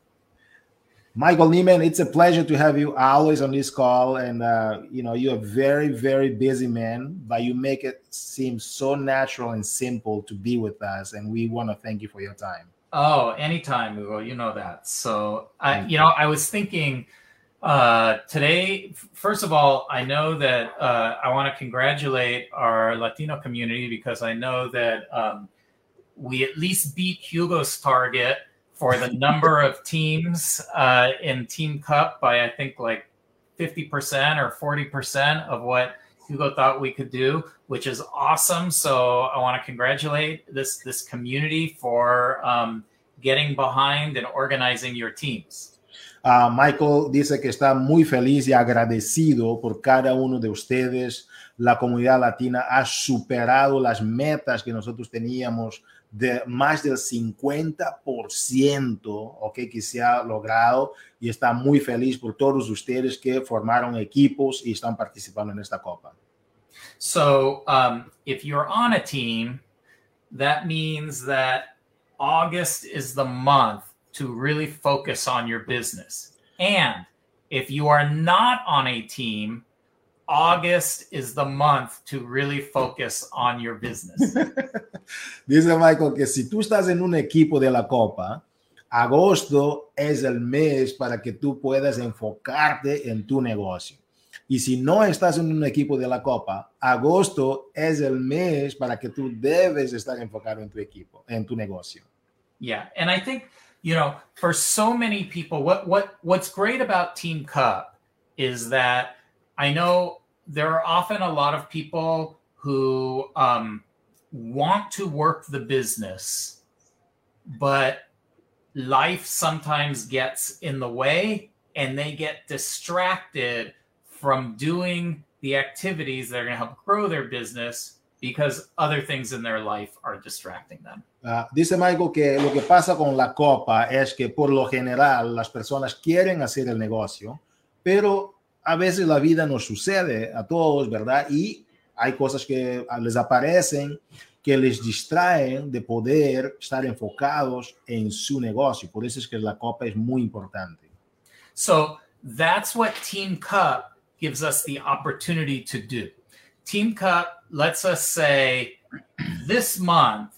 Michael Neiman, it's a pleasure to have you always on this call. And, uh, you know, you're a very, very busy man, but you make it seem so natural and simple to be with us. And we want to thank you for your time. Oh, anytime, Hugo. You know that. So, I, you know, I was thinking uh, today, first of all, I know that uh, I want to congratulate our Latino community because I know that um, we at least beat Hugo's target for the number of teams uh, in Team Cup by I think like 50% or 40% of what Hugo thought we could do, which is awesome. So I want to congratulate this this community for um, getting behind and organizing your teams. Uh, Michael dice que está muy feliz y agradecido por cada uno de ustedes. La comunidad latina ha superado las metas que nosotros teníamos de más del 50%, ok, que se ha logrado y está muy feliz por todos ustedes que formaron equipos y están participando en esta copa. So, um, if you're on a team, that means that August is the month to really focus on your business. And if you are not on a team, August is the month to really focus on your business. Dice Michael que si tú estás en un equipo de la Copa, agosto es el mes para que tú puedas enfocarte en tu negocio. Y si no estás en un equipo de la Copa, agosto es el mes para que tú debes estar enfocado en tu equipo, en tu negocio. Yeah, and I think, you know, for so many people, what what what's great about Team Cup is that I know there are often a lot of people who um, want to work the business, but life sometimes gets in the way and they get distracted from doing the activities that are going to help grow their business because other things in their life are distracting them. Uh, dice Michael que lo que pasa con la copa es que por lo general las personas quieren hacer el negocio, pero a veces la vida nos sucede a todos, ¿verdad? Y hay cosas que les aparecen que les distraen de poder estar enfocados en su negocio. Por eso es que la copa es muy importante. So that's what Team Cup gives us the opportunity to do. Team Cup lets us say, this month,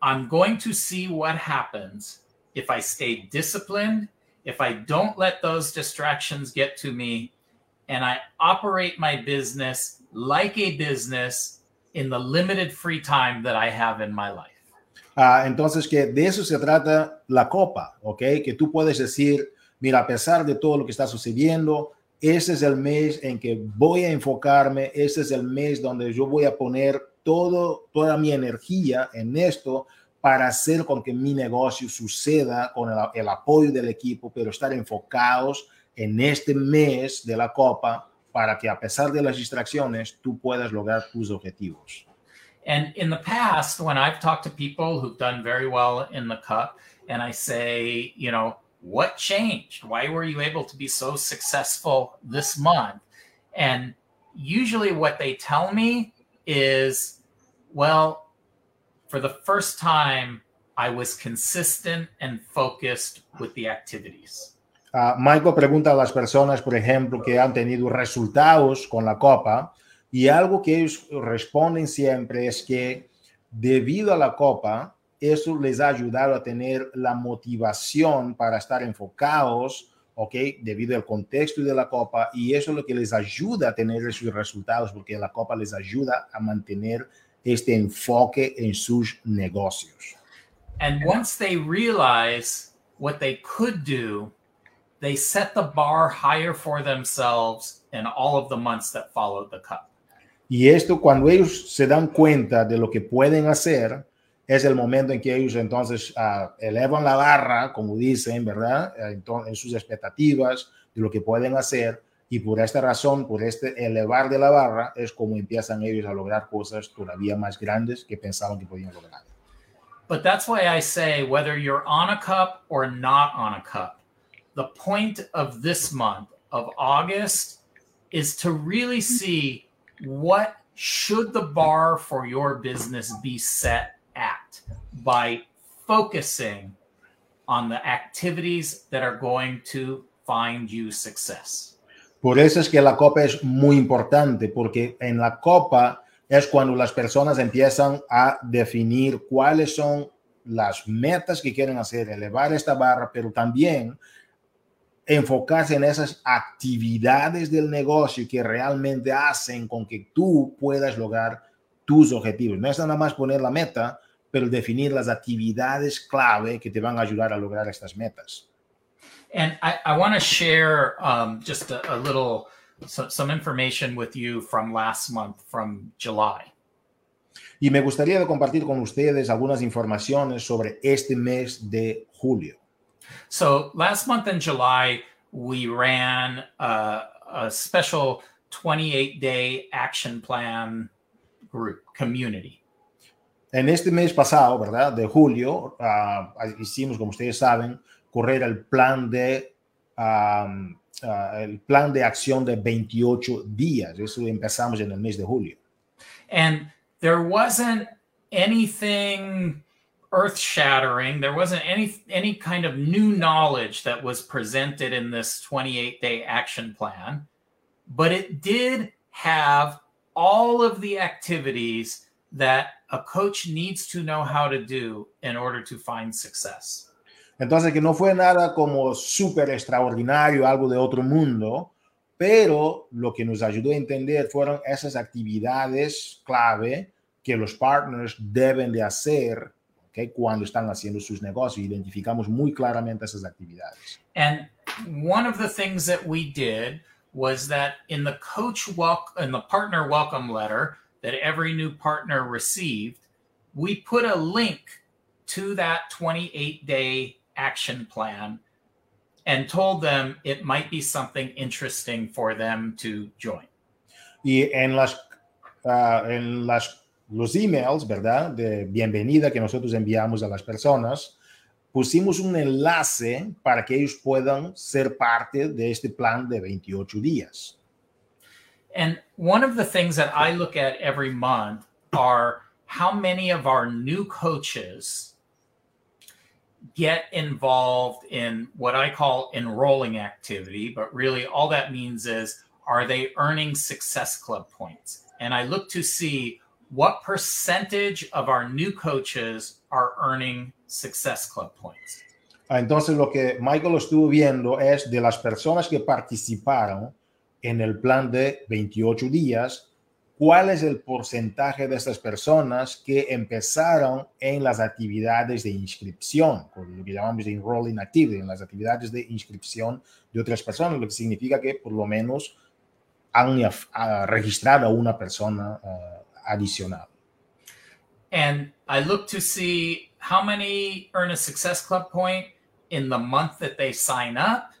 I'm going to see what happens if I stay disciplined, if I don't let those distractions get to me, and I operate my business like a business in the limited free time that I have in my life. Ah, entonces, que de eso se trata la copa, ¿ok? Que tú puedes decir, mira, a pesar de todo lo que está sucediendo, ese es el mes en que voy a enfocarme, ese es el mes donde yo voy a poner todo, toda mi energía en esto para hacer con que mi negocio suceda con el, el apoyo del equipo, pero estar enfocados en este mes de la Copa para que a pesar de las distracciones tú puedas lograr tus objetivos. And in the past, when I've talked to people who've done very well in the cup, and I say, you know, what changed? Why were you able to be so successful this month? And usually what they tell me is, well, for the first time, I was consistent and focused with the activities. Uh, Michael pregunta a las personas, por ejemplo, que han tenido resultados con la Copa, y algo que ellos responden siempre es que debido a la Copa, eso les ha ayudado a tener la motivación para estar enfocados, ¿ok? Debido al contexto de la Copa, y eso es lo que les ayuda a tener esos resultados, porque la Copa les ayuda a mantener este enfoque en sus negocios. And once they realize what they could do, they set the bar higher for themselves in all of the months that followed the cup. Y esto, cuando ellos se dan cuenta de lo que pueden hacer, es el momento en que ellos entonces uh, elevan la barra, como dicen, ¿verdad? Entonces, en sus expectativas de lo que pueden hacer. Y por esta razón, por este elevar de la barra, es como empiezan ellos a lograr cosas todavía más grandes que pensaban que podían lograr. But that's why I say whether you're on a cup or not on a cup, the point of this month of August is to really see what should the bar for your business be set at by focusing on the activities that are going to find you success. Por eso es que la copa es muy importante, porque en la copa es cuando las personas empiezan a definir cuáles son las metas que quieren hacer, elevar esta barra, pero también enfocarse en esas actividades del negocio que realmente hacen con que tú puedas lograr tus objetivos. No es nada más poner la meta, pero definir las actividades clave que te van a ayudar a lograr estas metas. And I, I want to share um, just a, a little, so, some information with you from last month, from July. Y me gustaría compartir con ustedes algunas informaciones sobre este mes de julio. So last month in July, we ran uh, a special 28 day action plan group community. En este mes pasado, ¿verdad? De julio, uh, hicimos, como ustedes saben, correr el plan de um, uh, el plan de acción de 28 días. Eso empezamos en el mes de julio. And there wasn't anything earth shattering. There wasn't any any kind of new knowledge that was presented in this 28 day action plan, but it did have all of the activities that a coach needs to know how to do in order to find success. Entonces, que no fue nada como súper extraordinario, algo de otro mundo, pero lo que nos ayudó a entender fueron esas actividades clave que los partners deben de hacer okay, cuando están haciendo sus negocios. Identificamos muy claramente esas actividades. And one of the things that we did was that in the coach welcome in the partner welcome letter that every new partner received, we put a link to that 28 day action plan and told them it might be something interesting for them to join. Y en las, uh, en las los emails, ¿verdad? De bienvenida que nosotros enviamos a las personas, pusimos un enlace para que ellos puedan ser parte de este plan de 28 días. And one of the things that I look at every month are how many of our new coaches get involved in what I call enrolling activity, but really all that means is are they earning success club points? And I look to see what percentage of our new coaches are earning Success Club points? Ah, entonces lo que Michael estuvo viendo es de las personas que participaron en el plan de 28 días, cuál es el porcentaje de estas personas que empezaron en las actividades de inscripción, lo que llamamos de enrolling activity, en las actividades de inscripción de otras personas, lo que significa que por lo menos han uh, registrado a una persona uh, adicional. And I look to see how many earn a Success Club point in the month that they sign up?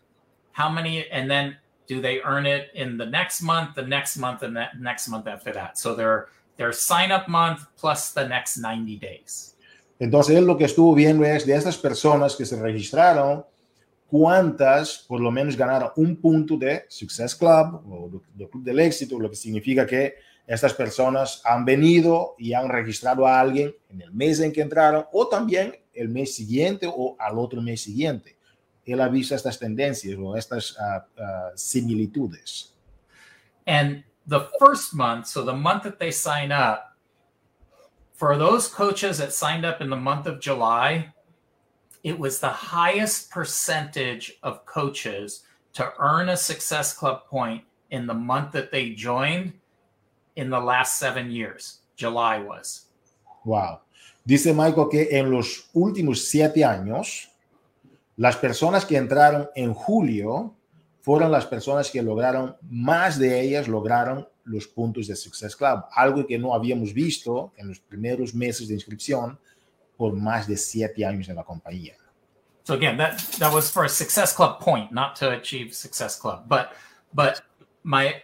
How many, and then do they earn it in the next month, the next month, and that next month after that? So their their sign up month plus the next 90 days. Entonces él lo que estuvo viendo es de estas personas que se registraron, cuántas por lo menos ganaron un punto de Success Club o del Club del Éxito, lo que significa que estas personas han venido y han registrado a alguien en el mes en que entraron o también el mes siguiente o al otro mes siguiente. Él ha visto estas tendencias o estas uh, uh, similitudes. And the first month, so the month that they sign up, for those coaches that signed up in the month of July, it was the highest percentage of coaches to earn a Success Club point in the month that they joined in the last seven years. July was. Wow. Dice Michael que en los últimos siete años, las personas que entraron en julio fueron las personas que lograron, más de ellas lograron los puntos de Success Club, algo que no habíamos visto en los primeros meses de inscripción por más de siete años en la compañía. So again, that that was for a Success Club point, not to achieve Success Club. But but my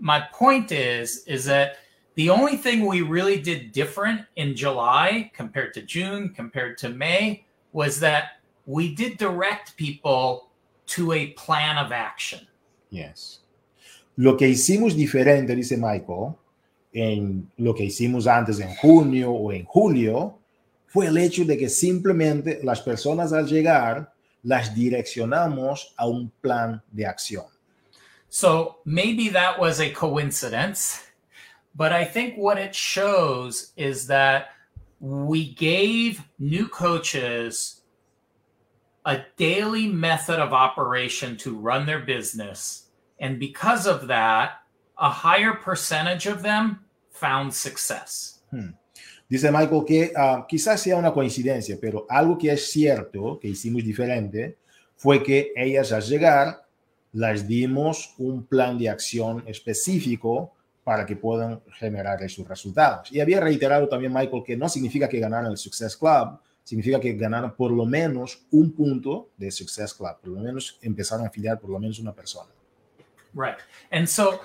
my point is is that the only thing we really did different in July compared to June, compared to May, was that we did direct people to a plan of action. Yes. Lo que hicimos diferente, dice Michael, en lo que hicimos antes en junio o en julio, fue el hecho de que simplemente las personas al llegar las direccionamos a un plan de acción. So maybe that was a coincidence, but I think what it shows is that we gave new coaches a daily method of operation to run their business. And because of that, a higher percentage of them found success. Hmm. Dice Michael que uh, quizás sea una coincidencia, pero algo que es cierto, que hicimos diferente, fue que ellas al llegar las dimos un plan de acción específico para que puedan generar esos resultados. Y había reiterado también Michael que no significa que ganaran el Success Club, significa que ganaron por lo menos un punto de Success Club, por lo menos empezaron a afiliar por lo menos una persona. Right. And so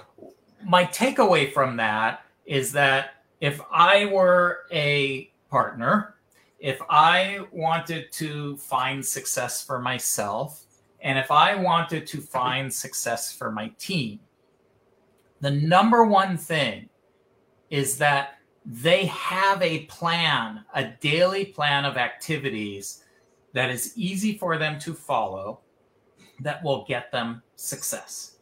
my takeaway from that is that if I were a partner, if I wanted to find success for myself, and if I wanted to find success for my team, the number one thing is that they have a plan, a daily plan of activities that is easy for them to follow that will get them success.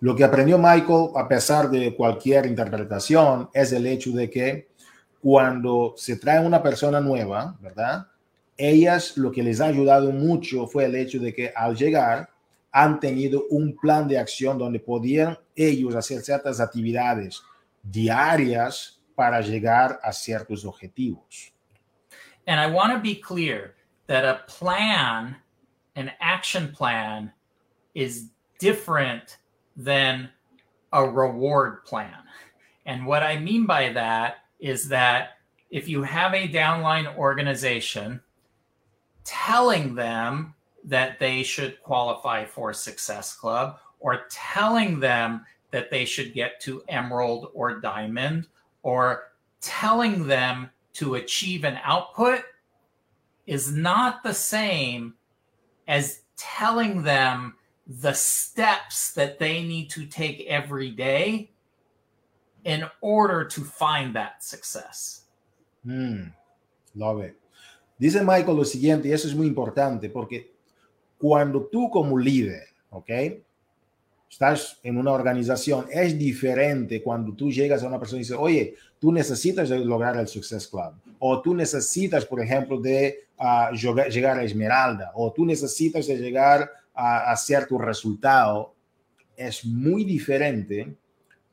Lo que aprendió Michael, a pesar de cualquier interpretación, es el hecho de que cuando se trae una persona nueva, ¿verdad? Ellas lo que les ha ayudado mucho fue el hecho de que al llegar han tenido un plan de acción donde podían ellos hacer ciertas actividades diarias para llegar a ciertos objetivos. And I want to be clear that a plan, an action plan, is different than a reward plan. And what I mean by that is that if you have a downline organization, telling them that they should qualify for Success Club or telling them that they should get to Emerald or Diamond or telling them to achieve an output is not the same as telling them the steps that they need to take every day in order to find that success. Mm, love it. Dice Michael lo siguiente, y eso es muy importante, porque cuando tú como líder, ¿ok? Estás en una organización, es diferente cuando tú llegas a una persona y dices, oye, tú necesitas lograr el Success Club, o tú necesitas, por ejemplo, de uh, llegar a Esmeralda, o tú necesitas de llegar a, a cierto resultado. Es muy diferente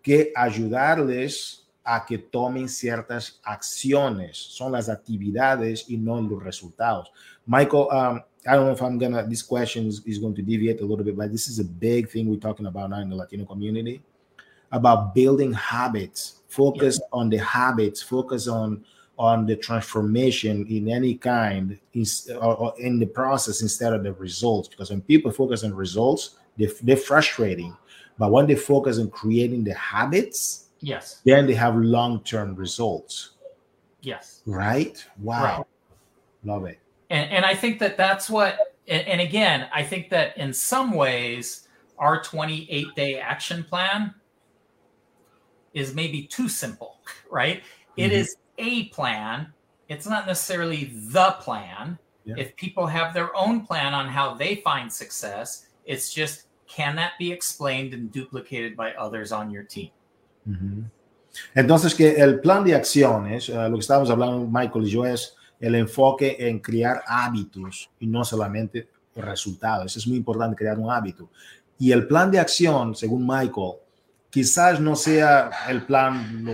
que ayudarles a que tomen ciertas acciones. Son las actividades y no los resultados. Michael, um, I don't know if I'm gonna. This question is, is going to deviate a little bit, but this is a big thing we're talking about now in the Latino community about building habits. Focus yeah. on the habits. Focus on on the transformation in any kind is, or, or in the process instead of the results. Because when people focus on results, they, they're frustrating. But when they focus on creating the habits, Yes. then they have long-term results. Yes. Right? Wow. Right. Love it. And, and I think that that's what, and, and again, I think that in some ways, our 28 day action plan is maybe too simple, right? It Mhm. is a plan. It's not necessarily the plan. Yeah. If people have their own plan on how they find success, it's just can that be explained and duplicated by others on your team? Entonces, que el plan de acciones, eh, lo que estábamos hablando Michael y yo, es el enfoque en crear hábitos y no solamente resultados. Es muy importante crear un hábito. Y el plan de acción, según Michael, quizás no sea el plan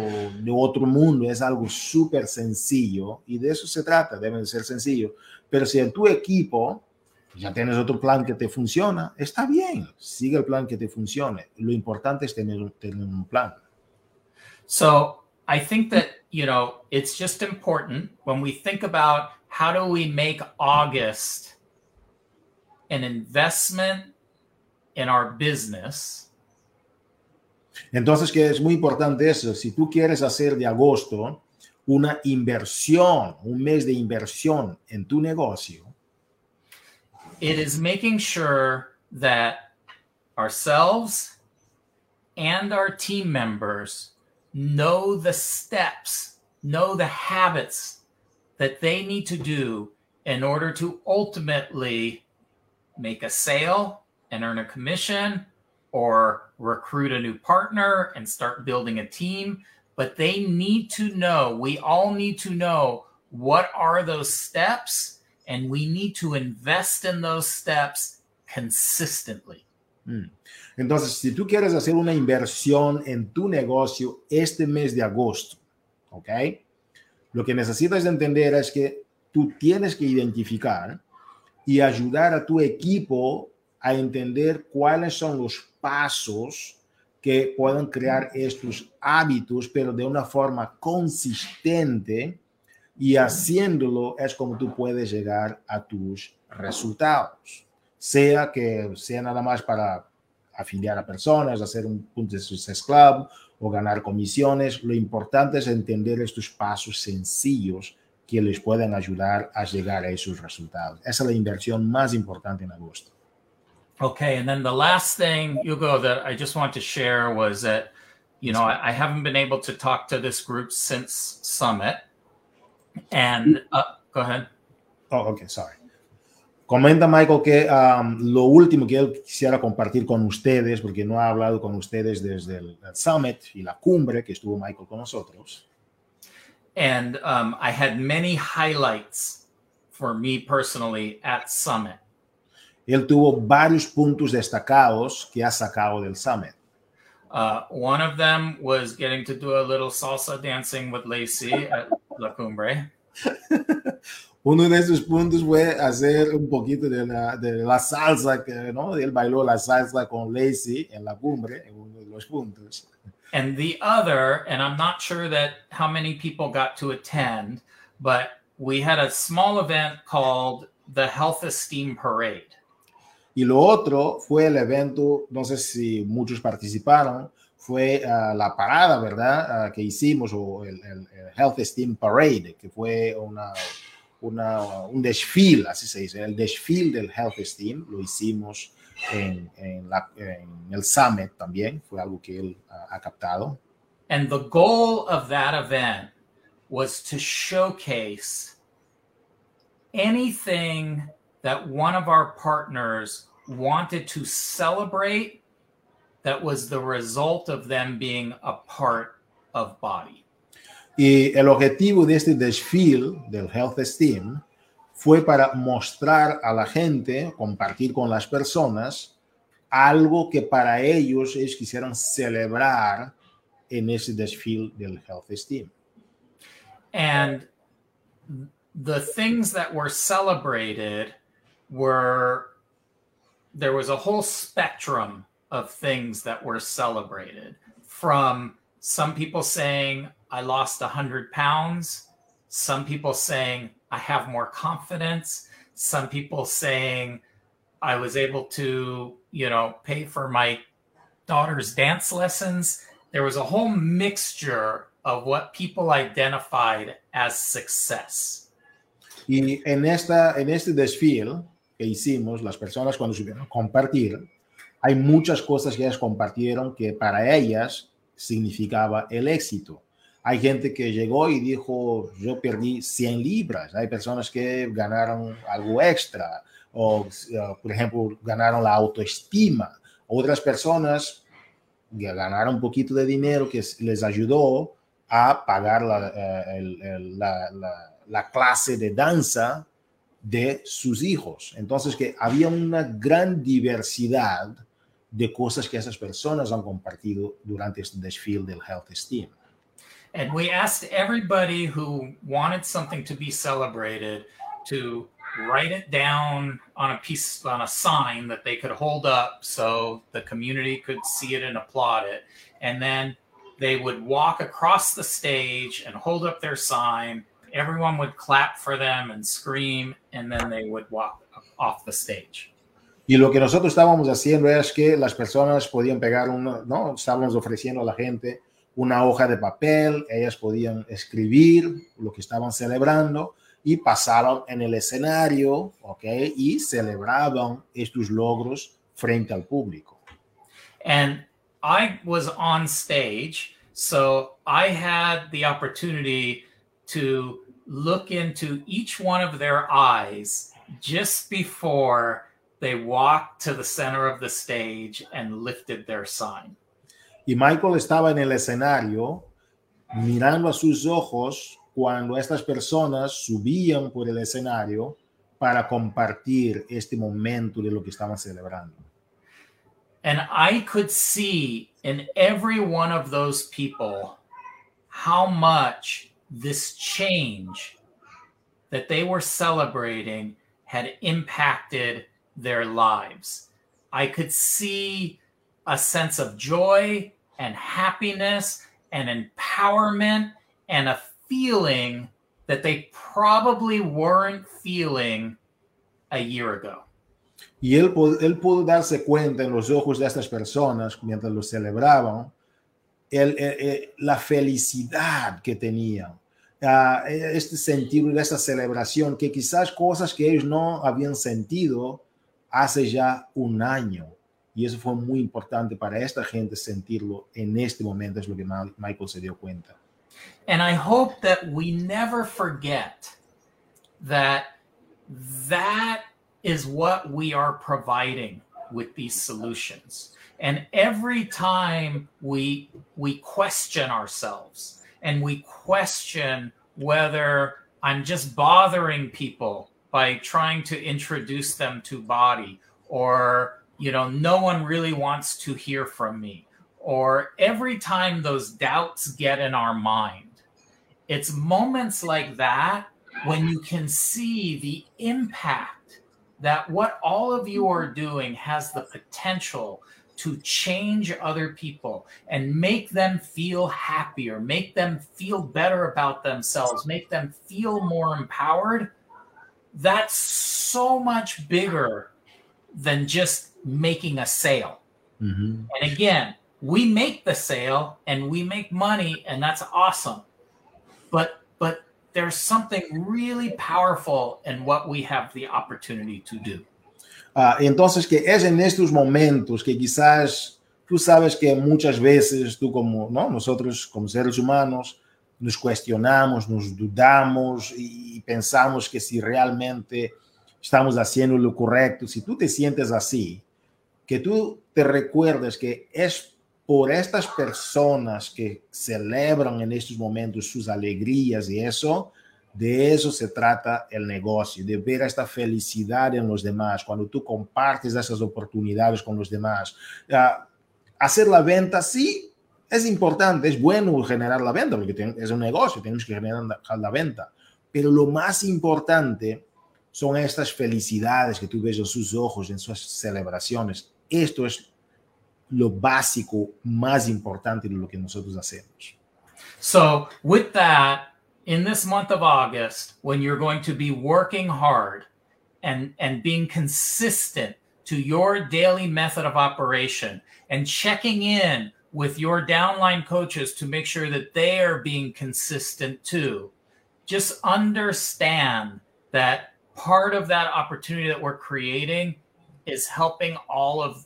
de otro mundo, es algo súper sencillo y de eso se trata, debe de ser sencillo. Pero si en tu equipo ya tienes otro plan que te funciona, está bien, sigue el plan que te funcione. Lo importante es tener, tener un plan. So I think that, you know, it's just important when we think about how do we make August an investment in our business, Entonces, que es muy importante eso. Si tú quieres hacer de agosto una inversión, un mes de inversión en tu negocio, it is making sure that ourselves and our team members know the steps, know the habits that they need to do in order to ultimately make a sale and earn a commission or recruit a new partner and start building a team. But they need to know, we all need to know what are those steps and we need to invest in those steps consistently. Hmm. Entonces si tú quieres hacer una inversión en tu negocio este mes de agosto, ¿ok? Lo que necesitas entender es que tú tienes que identificar y ayudar a tu equipo a entender cuáles son los pasos que puedan crear estos hábitos, pero de una forma consistente y haciéndolo es como tú puedes llegar a tus resultados. Sea que sea nada más para afiliar a personas, hacer un punto de success club o ganar comisiones. Lo importante es entender estos pasos sencillos que les pueden ayudar a llegar a esos resultados. Esa es la inversión más importante en agosto. Okay, and then the last thing, Hugo, that I just want to share was that, you know, I, I haven't been able to talk to this group since Summit. And uh, go ahead. Oh, ok, sorry. Comenta Michael que um, lo último que él quisiera compartir con ustedes, porque no ha hablado con ustedes desde el, el Summit y la cumbre que estuvo Michael con nosotros. And um, I had many highlights for me personally at Summit. Él tuvo varios puntos destacados que ha sacado del Summit. Uh, one of them was getting to do a little salsa dancing with Lacey at La Cumbre. Uno de esos puntos fue hacer un poquito de la, de la salsa, que, ¿no? Él bailó la salsa con Lacey en la cumbre, en uno de los puntos. And the other, and I'm not sure that how many people got to attend, but we had a small event called the Health Esteem Parade. Y lo otro fue el evento, no sé si muchos participaron, fue uh, la parada, ¿verdad? Uh, que hicimos, o el, el, el, Health Esteem Parade, que fue una, una, un desfile, así se dice, el desfile del Health lo hicimos en, en, la, en el Summit también, fue algo que él ha captado. And the goal of that event was to showcase anything that one of our partners wanted to celebrate that was the result of them being a part of body. Y el objetivo de este desfile del Health Esteem fue para mostrar a la gente, compartir con las personas algo que para ellos ellos quisieran celebrar en ese desfile del Health Esteem. And the things that were celebrated were there was a whole spectrum of things that were celebrated from some people saying I lost 100 pounds some people saying, I have more confidence, some people saying, I was able to, you know, pay for my daughter's dance lessons. There was a whole mixture of what people identified as success. Y en, esta, en este desfile que hicimos, las personas cuando subieron a compartir, hay muchas cosas que ellas compartieron que para ellas significaba el éxito. Hay gente que llegó y dijo, yo perdí 100 libras. Hay personas que ganaron algo extra o, por ejemplo, ganaron la autoestima. Otras personas ganaron un poquito de dinero que les ayudó a pagar la, eh, la, la, la clase de danza de sus hijos. Entonces, que había una gran diversidad de cosas que esas personas han compartido durante este desfile del Health Esteem. And we asked everybody who wanted something to be celebrated to write it down on a piece on a sign that they could hold up so the community could see it and applaud it. And then they would walk across the stage and hold up their sign. Everyone would clap for them and scream, and then they would walk off the stage. Y lo que nosotros estábamos haciendo es que las personas podían pegar una, ¿no? Estábamos ofreciendo a la gente una hoja de papel, ellas podían escribir lo que estaban celebrando y pasaron en el escenario, ¿ok? Y celebraban estos logros frente al público. And I was on stage, so I had the opportunity to look into each one of their eyes just before they walked to the center of the stage and lifted their sign. Y Michael estaba en el escenario mirando a sus ojos cuando estas personas subían por el escenario para compartir este momento de lo que estaban celebrando. And I could see in every one of those people how much this change that they were celebrating had impacted their lives. I could see a sense of joy and happiness and empowerment and a feeling that they probably weren't feeling a year ago. Y él, él pudo darse cuenta en los ojos de estas personas mientras lo celebraban, el, el, la felicidad que tenían, uh, este sentido de esta celebración, que quizás cosas que ellos no habían sentido hace ya un año. Y eso fue muy importante para esta gente sentirlo en este momento, es lo que Michael se dio cuenta. And I hope that we never forget that that is what we are providing with these solutions. And every time we we question ourselves and we question whether I'm just bothering people by trying to introduce them to body or you know no one really wants to hear from me. Or every time those doubts get in our mind it's moments like that when you can see the impact that what all of you are doing has the potential to change other people and make them feel happier, make them feel better about themselves, make them feel more empowered. That's so much bigger than just making a sale. Mm-hmm. And again, we make the sale and we make money and that's awesome. But but there's something really powerful in what we have the opportunity to do. Uh, entonces que es en estos momentos que quizás tú sabes que muchas veces tú como no nosotros como seres humanos nos cuestionamos, nos dudamos y pensamos que si realmente estamos haciendo lo correcto, si tú te sientes así, que tú te recuerdes que es por estas personas que celebran en estos momentos sus alegrías y eso, de eso se trata el negocio, de ver esta felicidad en los demás, cuando tú compartes esas oportunidades con los demás. Uh, hacer la venta, sí, es importante, es bueno generar la venta, porque es un negocio, tenemos que generar la venta. Pero lo más importante son estas felicidades que tú ves en sus ojos, en sus celebraciones. Esto es lo básico más importante de lo que nosotros hacemos. So, with that, in this month of August when you're going to be working hard and, and being consistent to your daily method of operation and checking in with your downline coaches to make sure that they are being consistent too. Just understand that part of that opportunity that we're creating is helping all of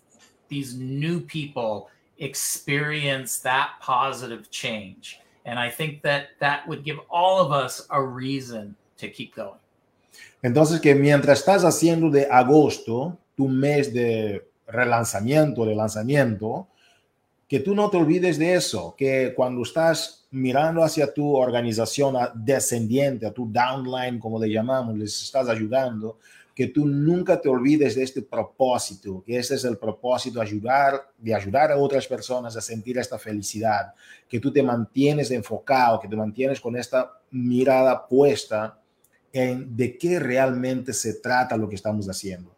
these new people experience that positive change. And I think that that would give all of us a reason to keep going. Entonces, que mientras estás haciendo de agosto tu mes de relanzamiento, de lanzamiento, que tú no te olvides de eso, que cuando estás mirando hacia tu organización descendiente, a tu downline, como le llamamos, les estás ayudando, que tú nunca te olvides de este propósito, que ese es el propósito, ayudar, de ayudar a otras personas a sentir esta felicidad, que tú te mantienes enfocado, que te mantienes con esta mirada puesta en de qué realmente se trata lo que estamos haciendo.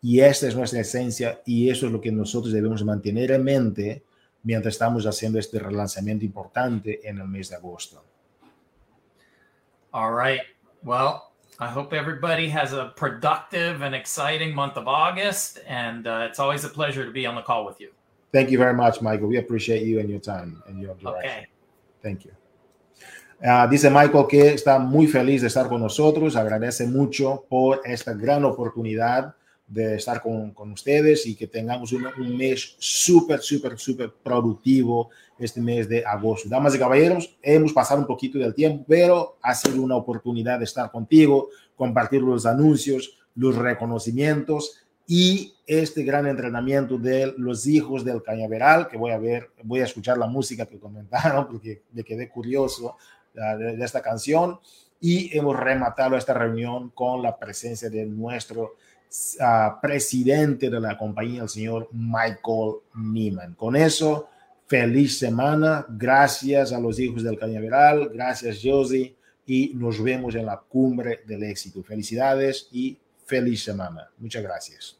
Y esta es nuestra esencia y eso es lo que nosotros debemos mantener en mente mientras estamos haciendo este relanzamiento importante en el mes de agosto. All right. Well, I hope everybody has a productive and exciting month of August. And uh, it's always a pleasure to be on the call with you. Thank you very much, Michael. We appreciate you and your time and your direction. Okay. Thank you. Uh, dice Michael que está muy feliz de estar con nosotros, agradece mucho por esta gran oportunidad de estar con, con ustedes y que tengamos un, mes súper, súper, súper productivo este mes de agosto. Damas y caballeros, hemos pasado un poquito del tiempo, pero ha sido una oportunidad de estar contigo, compartir los anuncios, los reconocimientos y este gran entrenamiento de los hijos del cañaveral, que voy a ver, voy a escuchar la música que comentaron porque me quedé curioso de, de esta canción y hemos rematado esta reunión con la presencia de nuestro presidente de la compañía, el señor Michael Neiman. Con eso, feliz semana. Gracias a los hijos del Cañaveral. Gracias, Josie. Y nos vemos en la cumbre del éxito. Felicidades y feliz semana. Muchas gracias.